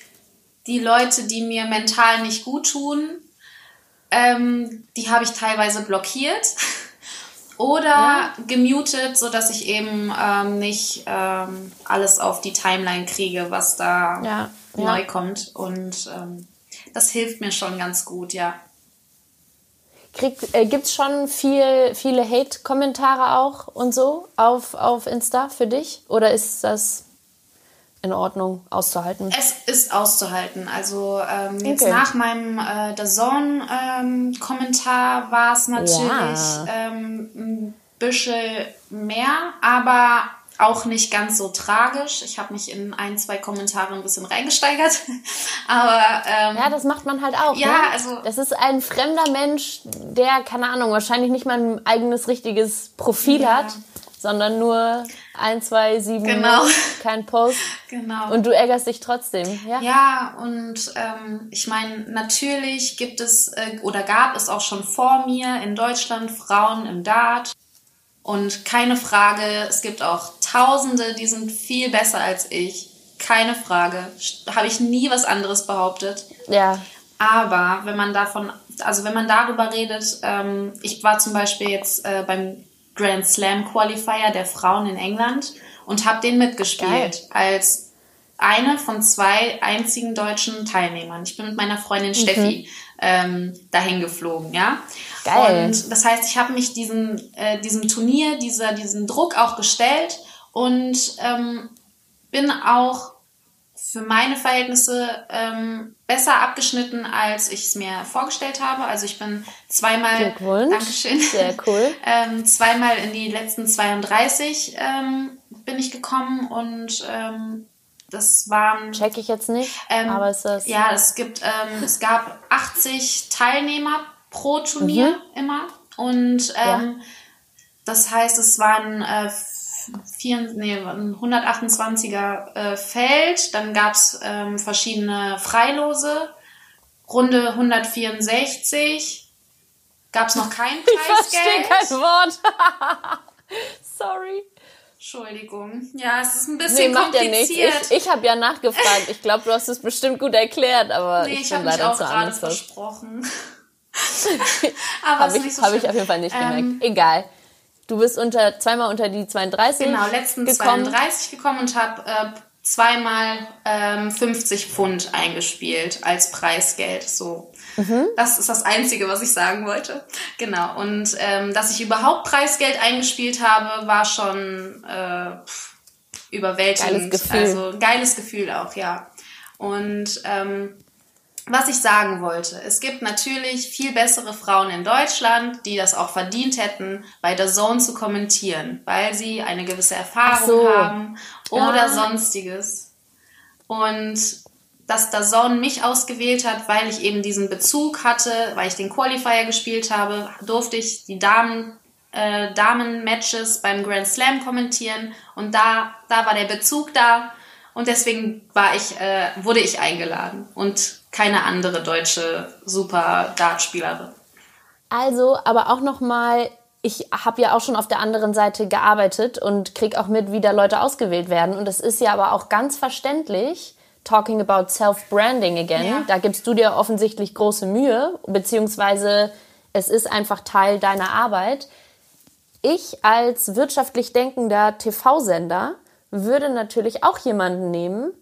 [SPEAKER 1] die Leute, die mir mental nicht gut tun, ähm, die habe ich teilweise blockiert oder ja. gemutet, sodass ich eben ähm, nicht ähm, alles auf die Timeline kriege, was da ja. neu ja. kommt. Und ähm, das hilft mir schon ganz gut, ja.
[SPEAKER 2] Äh, Gibt es schon viel, viele Hate-Kommentare auch und so auf, auf Insta für dich? Oder ist das in Ordnung auszuhalten?
[SPEAKER 1] Es ist auszuhalten. Also ähm, jetzt okay. nach meinem äh, The Zone-Kommentar ähm, war es natürlich ja. ähm, ein bisschen mehr, aber auch nicht ganz so tragisch. Ich habe mich in ein, zwei Kommentare ein bisschen reingesteigert. Aber ähm,
[SPEAKER 2] ja, das macht man halt auch. Ja, ne? also das ist ein fremder Mensch, der keine Ahnung, wahrscheinlich nicht mal ein eigenes richtiges Profil ja. hat, sondern nur ein, zwei, sieben, genau. kein Post. Genau. Und du ärgerst dich trotzdem, ja?
[SPEAKER 1] Ja, und ähm, ich meine, natürlich gibt es äh, oder gab es auch schon vor mir in Deutschland Frauen im Dart. Und keine Frage, es gibt auch Tausende, die sind viel besser als ich. Keine Frage. Habe ich nie was anderes behauptet. Ja. Aber wenn man davon, also wenn man darüber redet, ähm, ich war zum Beispiel jetzt äh, beim Grand Slam Qualifier der Frauen in England und habe den mitgespielt Geil. als eine von zwei einzigen deutschen Teilnehmern. Ich bin mit meiner Freundin mhm. Ähm, dahin geflogen, ja. Geil. Und das heißt, ich habe mich diesem, äh, diesem Turnier, dieser, diesem Druck auch gestellt und ähm, bin auch für meine Verhältnisse ähm, besser abgeschnitten, als ich es mir vorgestellt habe. Also ich bin zweimal, Dankeschön, sehr cool, ähm, zweimal in die letzten 32 ähm, bin ich gekommen und ähm, das waren.
[SPEAKER 2] Check ich jetzt nicht,
[SPEAKER 1] ähm,
[SPEAKER 2] aber ist das.
[SPEAKER 1] Ja, es gibt, ähm, es gab 80 Teilnehmer pro Turnier mhm. immer und ähm, ja. das heißt, es waren äh, vier, nee, ein 128er äh, Feld, dann gab es ähm, verschiedene Freilose, Runde 164 gab es noch kein Preisgeld. Ich verstehe kein Wort. Sorry. Entschuldigung. Ja, es ist ein bisschen nee, kompliziert.
[SPEAKER 2] Ja ich, ich habe ja nachgefragt. Ich glaube, du hast es bestimmt gut erklärt, aber nee, ich, ich bin leider zu anders versprochen. aber habe ich, so hab ich auf jeden Fall nicht ähm, gemerkt. Egal. Du bist unter zweimal unter die 32
[SPEAKER 1] Genau, letztens gekommen. 32 gekommen und habe äh, zweimal ähm, 50 Pfund eingespielt als Preisgeld. So. Mhm. Das ist das Einzige, was ich sagen wollte. Genau. Und ähm, dass ich überhaupt Preisgeld eingespielt habe, war schon äh, überwältigend. Geiles Gefühl. Also geiles Gefühl auch, ja. Und ähm, was ich sagen wollte, es gibt natürlich viel bessere Frauen in Deutschland, die das auch verdient hätten, bei der Zone zu kommentieren, weil sie eine gewisse Erfahrung so. haben oder ja. sonstiges. Und dass der Zone mich ausgewählt hat, weil ich eben diesen Bezug hatte, weil ich den Qualifier gespielt habe, durfte ich die Damen äh, Damen-Matches beim Grand Slam kommentieren und da, da war der Bezug da und deswegen war ich, äh, wurde ich eingeladen und keine andere deutsche super Dartspielerin.
[SPEAKER 2] Also, aber auch noch mal, ich habe ja auch schon auf der anderen Seite gearbeitet und krieg auch mit, wie da Leute ausgewählt werden. Und es ist ja aber auch ganz verständlich, talking about self-branding again, ja. da gibst du dir offensichtlich große Mühe, beziehungsweise es ist einfach Teil deiner Arbeit. Ich als wirtschaftlich denkender TV-Sender würde natürlich auch jemanden nehmen,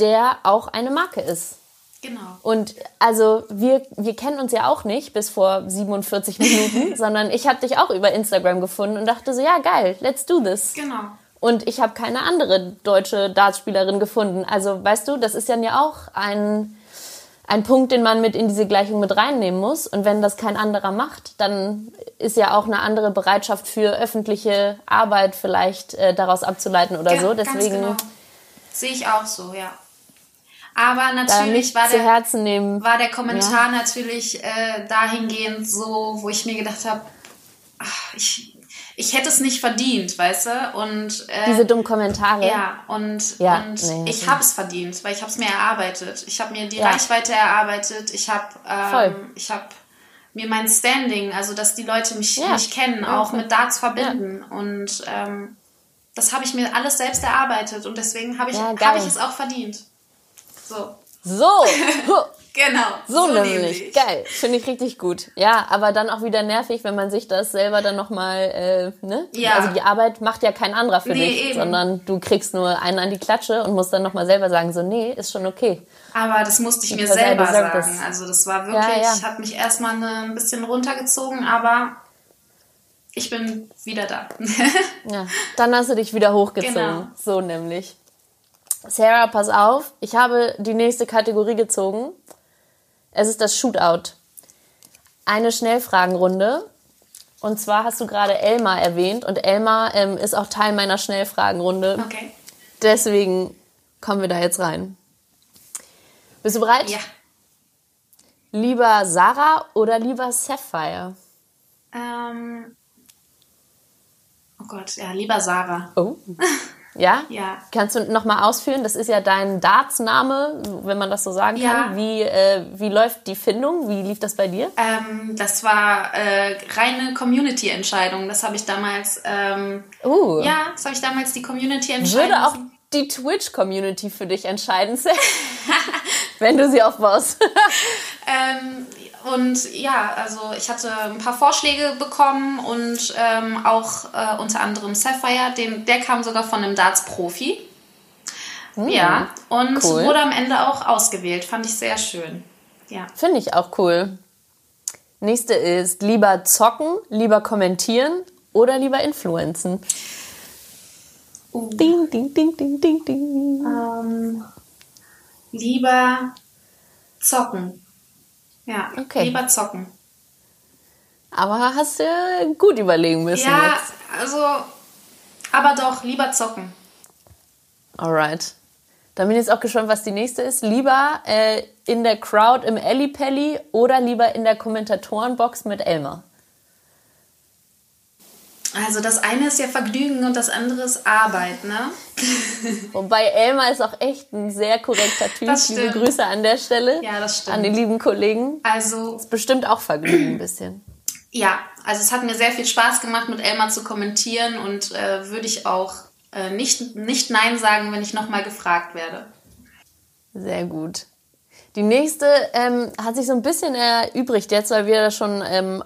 [SPEAKER 2] der auch eine Marke ist. Genau. Und also wir, wir kennen uns ja auch nicht bis vor 47 Minuten, sondern ich habe dich auch über Instagram gefunden und dachte so, ja geil, let's do this. Genau. Und ich habe keine andere deutsche Dartspielerin gefunden. Also weißt du, das ist ja auch ein ein Punkt, den man mit in diese Gleichung mit reinnehmen muss. Und wenn das kein anderer macht, dann ist ja auch eine andere Bereitschaft für öffentliche Arbeit vielleicht äh, daraus abzuleiten oder
[SPEAKER 1] Ja,
[SPEAKER 2] so. Deswegen
[SPEAKER 1] genau. Sehe ich auch so, ja. Aber natürlich war der, war der Kommentar natürlich äh, dahingehend so, wo ich mir gedacht habe, ich, ich hätte es nicht verdient, weißt du? Und äh,
[SPEAKER 2] Diese dummen Kommentare.
[SPEAKER 1] ja, und,
[SPEAKER 2] Ja,
[SPEAKER 1] und
[SPEAKER 2] nee,
[SPEAKER 1] ich
[SPEAKER 2] nee.
[SPEAKER 1] habe es verdient, weil ich habe es mir erarbeitet. Ich habe mir die
[SPEAKER 2] Ja.
[SPEAKER 1] Reichweite erarbeitet. Ich habe ähm, ich habe mir mein Standing, also dass die Leute mich,
[SPEAKER 2] Ja.
[SPEAKER 1] mich kennen, auch
[SPEAKER 2] voll.
[SPEAKER 1] mit Darts verbinden. Und ähm, das habe ich mir alles selbst erarbeitet und deswegen habe ich,
[SPEAKER 2] Ja,
[SPEAKER 1] habe ich es auch verdient. So,
[SPEAKER 2] So,
[SPEAKER 1] genau.
[SPEAKER 2] so, nämlich. Geil, finde ich richtig gut. Ja, aber dann auch wieder nervig, wenn man sich das selber dann nochmal, äh, ne?
[SPEAKER 1] Ja.
[SPEAKER 2] Also die Arbeit macht ja kein anderer für
[SPEAKER 1] Nee,
[SPEAKER 2] dich,
[SPEAKER 1] eben.
[SPEAKER 2] sondern du kriegst nur einen an die Klatsche und musst dann nochmal selber sagen, so, nee, ist schon okay.
[SPEAKER 1] Aber das musste ich mir
[SPEAKER 2] Because I
[SPEAKER 1] selber sagen.
[SPEAKER 2] this.
[SPEAKER 1] Also das war wirklich,
[SPEAKER 2] Ja, ja.
[SPEAKER 1] hat mich erstmal ne- ein bisschen runtergezogen, aber ich bin wieder da.
[SPEAKER 2] Ja, dann hast du dich wieder hochgezogen.
[SPEAKER 1] Genau.
[SPEAKER 2] So nämlich. Sarah, pass auf, ich habe die nächste Kategorie gezogen. Es ist das Shootout. Eine Schnellfragenrunde. Und zwar hast du gerade Elmar erwähnt und Elmar ähm, ist auch Teil meiner Schnellfragenrunde.
[SPEAKER 1] okay.
[SPEAKER 2] Deswegen kommen wir da jetzt rein. Bist du bereit?
[SPEAKER 1] Ja.
[SPEAKER 2] Lieber Sarah oder lieber Sapphire?
[SPEAKER 1] Ähm, oh Gott, ja, lieber Sarah.
[SPEAKER 2] Oh. Ja?
[SPEAKER 1] Ja.
[SPEAKER 2] Kannst du nochmal ausführen? Das ist ja dein Dartsname, wenn man das so sagen
[SPEAKER 1] Ja.
[SPEAKER 2] kann. Wie, äh, wie läuft die Findung? Wie lief das bei dir?
[SPEAKER 1] Ähm, das war äh, reine Community-Entscheidung. Das habe ich damals, ähm,
[SPEAKER 2] Uh,
[SPEAKER 1] ja, das habe ich damals die Community entscheiden
[SPEAKER 2] würde auch die Twitch-Community für dich entscheiden, wenn du sie aufbaust.
[SPEAKER 1] Ähm, und ja, also ich hatte ein paar Vorschläge bekommen und ähm, auch äh, unter anderem Sapphire, den, der kam sogar von einem Darts-Profi. Ja, und
[SPEAKER 2] Hm, cool.
[SPEAKER 1] wurde am Ende auch ausgewählt. Fand ich sehr schön. Ja.
[SPEAKER 2] Finde ich auch cool. Nächste ist lieber zocken, lieber kommentieren oder lieber influenzen.
[SPEAKER 1] Uh.
[SPEAKER 2] Ding, ding, ding, ding, ding, ding.
[SPEAKER 1] Ähm, lieber zocken. Ja,
[SPEAKER 2] Okay.
[SPEAKER 1] lieber zocken.
[SPEAKER 2] Aber hast du gut überlegen müssen
[SPEAKER 1] Ja,
[SPEAKER 2] jetzt.
[SPEAKER 1] also, aber doch, lieber zocken.
[SPEAKER 2] Alright. Dann bin ich jetzt auch gespannt, was die nächste ist. Lieber äh, in der Crowd im Ellipelli oder lieber in der Kommentatorenbox mit Elmar?
[SPEAKER 1] Also das eine ist ja Vergnügen und das andere ist Arbeit, ne?
[SPEAKER 2] Wobei Elmar ist auch echt ein sehr korrekter Typ.
[SPEAKER 1] Das
[SPEAKER 2] Liebe. Grüße an der Stelle.
[SPEAKER 1] Ja, das stimmt.
[SPEAKER 2] An die lieben Kollegen.
[SPEAKER 1] Also
[SPEAKER 2] Bestimmt auch Vergnügen ein bisschen.
[SPEAKER 1] ja, also es hat mir sehr viel Spaß gemacht, mit Elmar zu kommentieren und äh, würde ich auch äh, nicht, nicht Nein sagen, wenn ich nochmal gefragt werde.
[SPEAKER 2] Sehr gut. Die nächste ähm, hat sich so ein bisschen erübrigt jetzt, weil wir da schon ähm,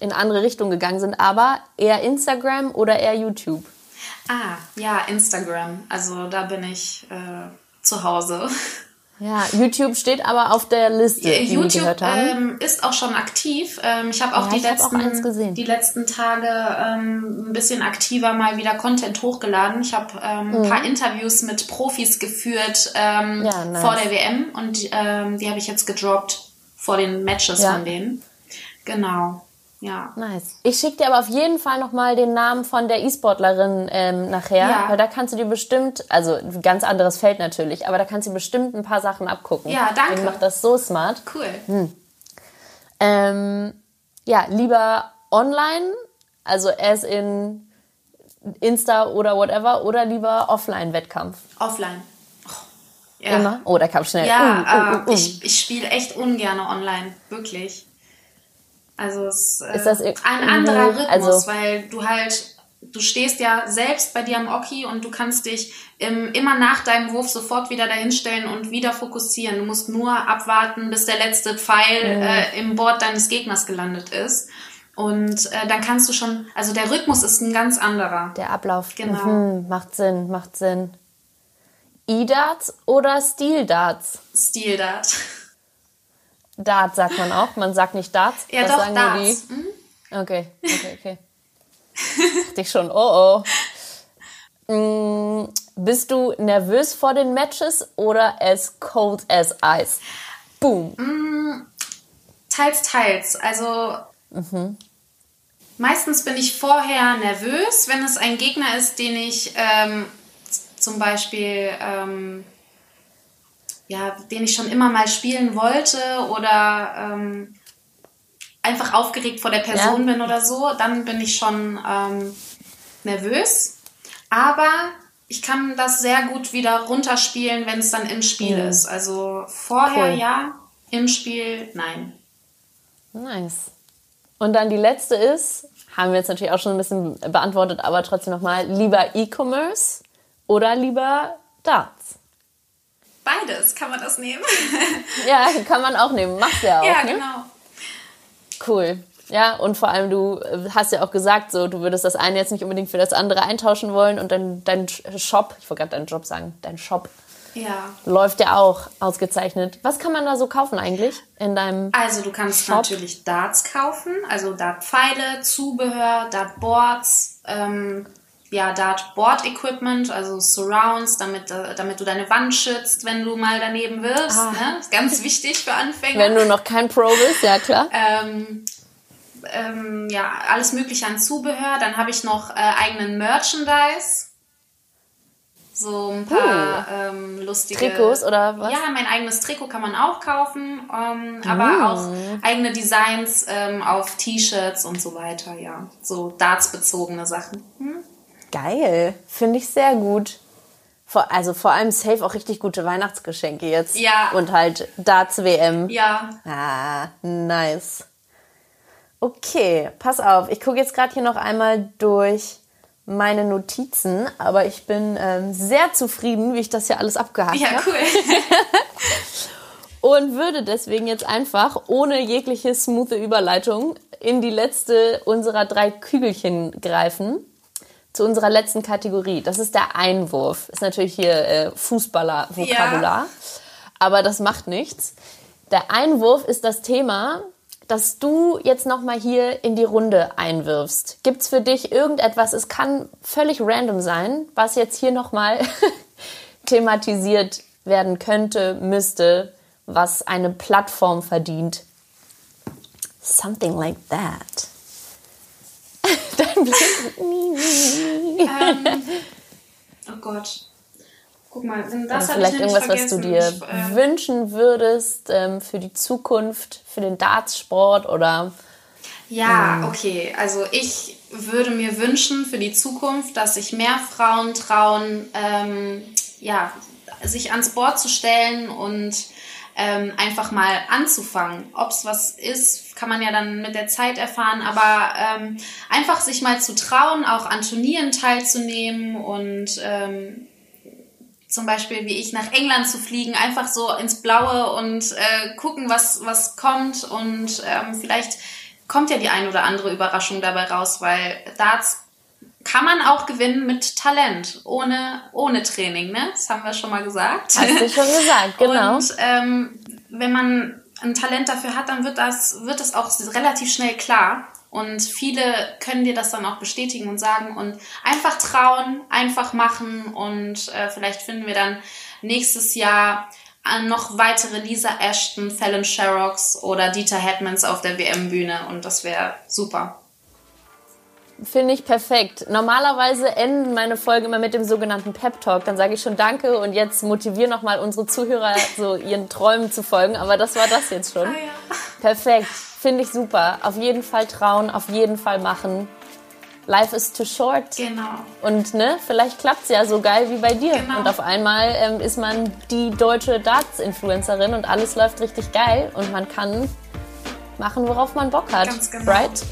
[SPEAKER 2] in andere Richtungen gegangen sind. Aber eher Instagram oder eher YouTube?
[SPEAKER 1] Ah, ja, Instagram. Also da bin ich äh, zu Hause.
[SPEAKER 2] Ja, YouTube steht aber auf der Liste, die wir
[SPEAKER 1] YouTube
[SPEAKER 2] gehört haben.
[SPEAKER 1] ähm, ist auch schon aktiv. Ähm, ich habe auch,
[SPEAKER 2] Ja,
[SPEAKER 1] die
[SPEAKER 2] ich hab auch
[SPEAKER 1] letzten,
[SPEAKER 2] eins gesehen.
[SPEAKER 1] die letzten Tage ähm, ein bisschen aktiver mal wieder Content hochgeladen. Ich habe ähm, ein paar Interviews mit Profis geführt ähm,
[SPEAKER 2] Mhm. Ja, nice.
[SPEAKER 1] vor der WM und ähm, die habe ich jetzt gedroppt vor den Matches
[SPEAKER 2] Ja.
[SPEAKER 1] von denen. Genau, ja.
[SPEAKER 2] Nice. Ich schicke dir aber auf jeden Fall nochmal den Namen von der E-Sportlerin ähm, nachher,
[SPEAKER 1] Ja.
[SPEAKER 2] weil da kannst du dir bestimmt, also ein ganz anderes Feld natürlich, aber da kannst du bestimmt ein paar Sachen abgucken.
[SPEAKER 1] Ja, danke.
[SPEAKER 2] Die macht das so smart.
[SPEAKER 1] Cool.
[SPEAKER 2] Hm. Ähm, ja, lieber online, also as in Insta oder whatever, oder lieber Offline-Wettkampf.
[SPEAKER 1] Offline. Oh, ja.
[SPEAKER 2] Immer? Oh, da kam schnell.
[SPEAKER 1] Ja,
[SPEAKER 2] Uh, uh, uh, uh.
[SPEAKER 1] äh, ich, ich spiele echt ungern online, wirklich. Also es äh,
[SPEAKER 2] Ist das
[SPEAKER 1] ein anderer
[SPEAKER 2] irgendwie-
[SPEAKER 1] Rhythmus,
[SPEAKER 2] also-
[SPEAKER 1] weil du halt, du stehst ja selbst bei dir am Oki und du kannst dich im, immer nach deinem Wurf sofort wieder dahinstellen und wieder fokussieren. Du musst nur abwarten, bis der letzte Pfeil äh, im Board deines Gegners gelandet ist. Und äh, dann kannst du schon, also der Rhythmus ist ein ganz anderer.
[SPEAKER 2] Der Ablauf.
[SPEAKER 1] Genau.
[SPEAKER 2] Mhm, macht Sinn, macht Sinn. E-Darts oder Steel-Darts?
[SPEAKER 1] Stil Dart.
[SPEAKER 2] Dart sagt man auch, man sagt nicht Darts.
[SPEAKER 1] Ja,
[SPEAKER 2] das
[SPEAKER 1] doch,
[SPEAKER 2] sagen nur
[SPEAKER 1] Darts. Mhm.
[SPEAKER 2] die. Okay, okay, okay. Dachte ich schon, oh oh. Mm, bist du nervös vor den Matches oder as cold as ice? boom?
[SPEAKER 1] Mm, teils, teils. Also mhm. meistens bin ich vorher nervös, wenn es ein Gegner ist, den ich ähm, zum Beispiel ähm, ja, den ich schon immer mal spielen wollte oder ähm, einfach aufgeregt vor der Person ja. bin oder so, dann bin ich schon ähm, nervös. Aber ich kann das sehr gut wieder runterspielen, wenn es dann im Spiel mhm. ist. Also vorher cool. ja, im Spiel nein.
[SPEAKER 2] Nice. Und dann die letzte ist, haben wir jetzt natürlich auch schon ein bisschen beantwortet, aber trotzdem nochmal, lieber E-Commerce oder lieber Darts?
[SPEAKER 1] Beides kann man das nehmen.
[SPEAKER 2] ja, kann man auch nehmen. Machst ja auch.
[SPEAKER 1] Ja, ne? genau.
[SPEAKER 2] Cool. Ja, und vor allem du hast ja auch gesagt, so du würdest das eine jetzt nicht unbedingt für das andere eintauschen wollen und dein, dein Shop, ich wollte gerade deinen Job sagen, dein Shop
[SPEAKER 1] ja.
[SPEAKER 2] läuft ja auch ausgezeichnet. Was kann man da so kaufen eigentlich in deinem
[SPEAKER 1] Also du kannst Shop? natürlich Darts kaufen, also Dartpfeile, Zubehör, Dartboards, ähm, ja, Dartboard-Equipment, also Surrounds, damit, äh, damit du deine Wand schützt, wenn du mal daneben wirst. Ah. Ne? Ganz wichtig für Anfänger.
[SPEAKER 2] Wenn du noch kein Pro bist, ja klar.
[SPEAKER 1] Ähm, ähm, ja, alles mögliche an Zubehör. Dann habe ich noch äh, eigenen Merchandise. So ein paar uh. ähm, lustige.
[SPEAKER 2] Trikots oder was?
[SPEAKER 1] Ja, mein eigenes Trikot kann man auch kaufen. Ähm, aber mm. auch eigene Designs ähm, auf T-Shirts und so weiter, ja. So dartsbezogene Sachen. Hm?
[SPEAKER 2] Geil, finde ich sehr gut. Vor, also vor allem safe auch richtig gute Weihnachtsgeschenke jetzt.
[SPEAKER 1] Ja.
[SPEAKER 2] Und halt Darts WM.
[SPEAKER 1] Ja.
[SPEAKER 2] Ah, nice. Okay, pass auf. Ich gucke jetzt gerade hier noch einmal durch meine Notizen, aber ich bin ähm, sehr zufrieden, wie ich das hier alles abgehakt habe.
[SPEAKER 1] Ja, cool.
[SPEAKER 2] und würde deswegen jetzt einfach ohne jegliche smoothe Überleitung in die letzte unserer drei Kügelchen greifen zu unserer letzten Kategorie. Das ist der Einwurf. Ist natürlich hier äh, Fußballer-Vokabular, ja. aber das macht nichts. Der Einwurf ist das Thema, das du jetzt nochmal hier in die Runde einwirfst. Gibt es für dich irgendetwas, es kann völlig random sein, was jetzt hier nochmal thematisiert werden könnte, müsste, was eine Plattform verdient? Something like that. Dein Blick.
[SPEAKER 1] ähm, oh Gott. Guck mal, das
[SPEAKER 2] also vielleicht irgendwas, was du dir ich, äh, wünschen würdest ähm, für die Zukunft, für den Dartsport oder.
[SPEAKER 1] Ja, ähm, okay. Also ich würde mir wünschen für die Zukunft, dass sich mehr Frauen trauen, ähm, ja, sich ans Board zu stellen und ähm, einfach mal anzufangen. Ob es was ist, kann man ja dann mit der Zeit erfahren, aber ähm, einfach sich mal zu trauen, auch an Turnieren teilzunehmen und ähm, zum Beispiel wie ich nach England zu fliegen, einfach so ins Blaue und äh, gucken, was, was kommt und ähm, vielleicht kommt ja die ein oder andere Überraschung dabei raus, weil Darts kann man auch gewinnen mit Talent, ohne, ohne Training, ne? Das haben wir schon mal gesagt.
[SPEAKER 2] Hast du schon gesagt, genau.
[SPEAKER 1] Und ähm, wenn man ein Talent dafür hat, dann wird das, wird das auch relativ schnell klar. Und viele können dir das dann auch bestätigen und sagen und einfach trauen, einfach machen und äh, vielleicht finden wir dann nächstes Jahr noch weitere Lisa Ashton, Fallon Sherrocks oder Dieter Hetmans auf der WM-Bühne und das wäre super.
[SPEAKER 2] Finde ich perfekt. Normalerweise enden meine Folgen immer mit dem sogenannten Pep Talk. Dann sage ich schon Danke und jetzt motiviere nochmal unsere Zuhörer, so ihren Träumen zu folgen. Aber das war das jetzt schon. Ah, ja. Perfekt. Finde ich super. Auf jeden Fall trauen, auf jeden Fall machen. Life is too short.
[SPEAKER 1] Genau.
[SPEAKER 2] Und ne, vielleicht klappt es ja so geil wie bei dir. Genau. Und auf einmal ähm, ist man die deutsche Darts-Influencerin und alles läuft richtig geil und man kann machen, worauf man Bock hat.
[SPEAKER 1] Ganz genau.
[SPEAKER 2] Right?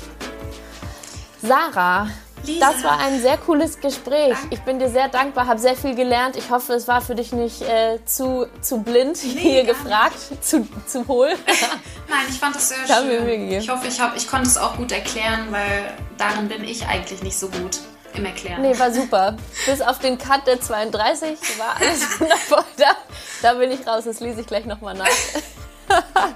[SPEAKER 2] Sarah, Lisa. das war ein sehr cooles Gespräch. Ich bin dir sehr dankbar, habe sehr viel gelernt. Ich hoffe, es war für dich nicht äh, zu, zu blind nee, hier gefragt, zu, zu hohl.
[SPEAKER 1] Nein, ich fand das sehr ich schön. Ich hoffe, ich, hab, ich konnte es auch gut erklären, weil darin bin ich eigentlich nicht so gut im Erklären.
[SPEAKER 2] Nee, war super. Bis auf den Cut der 32 war alles wundervoll. Da, da bin ich raus, das lese ich gleich nochmal nach.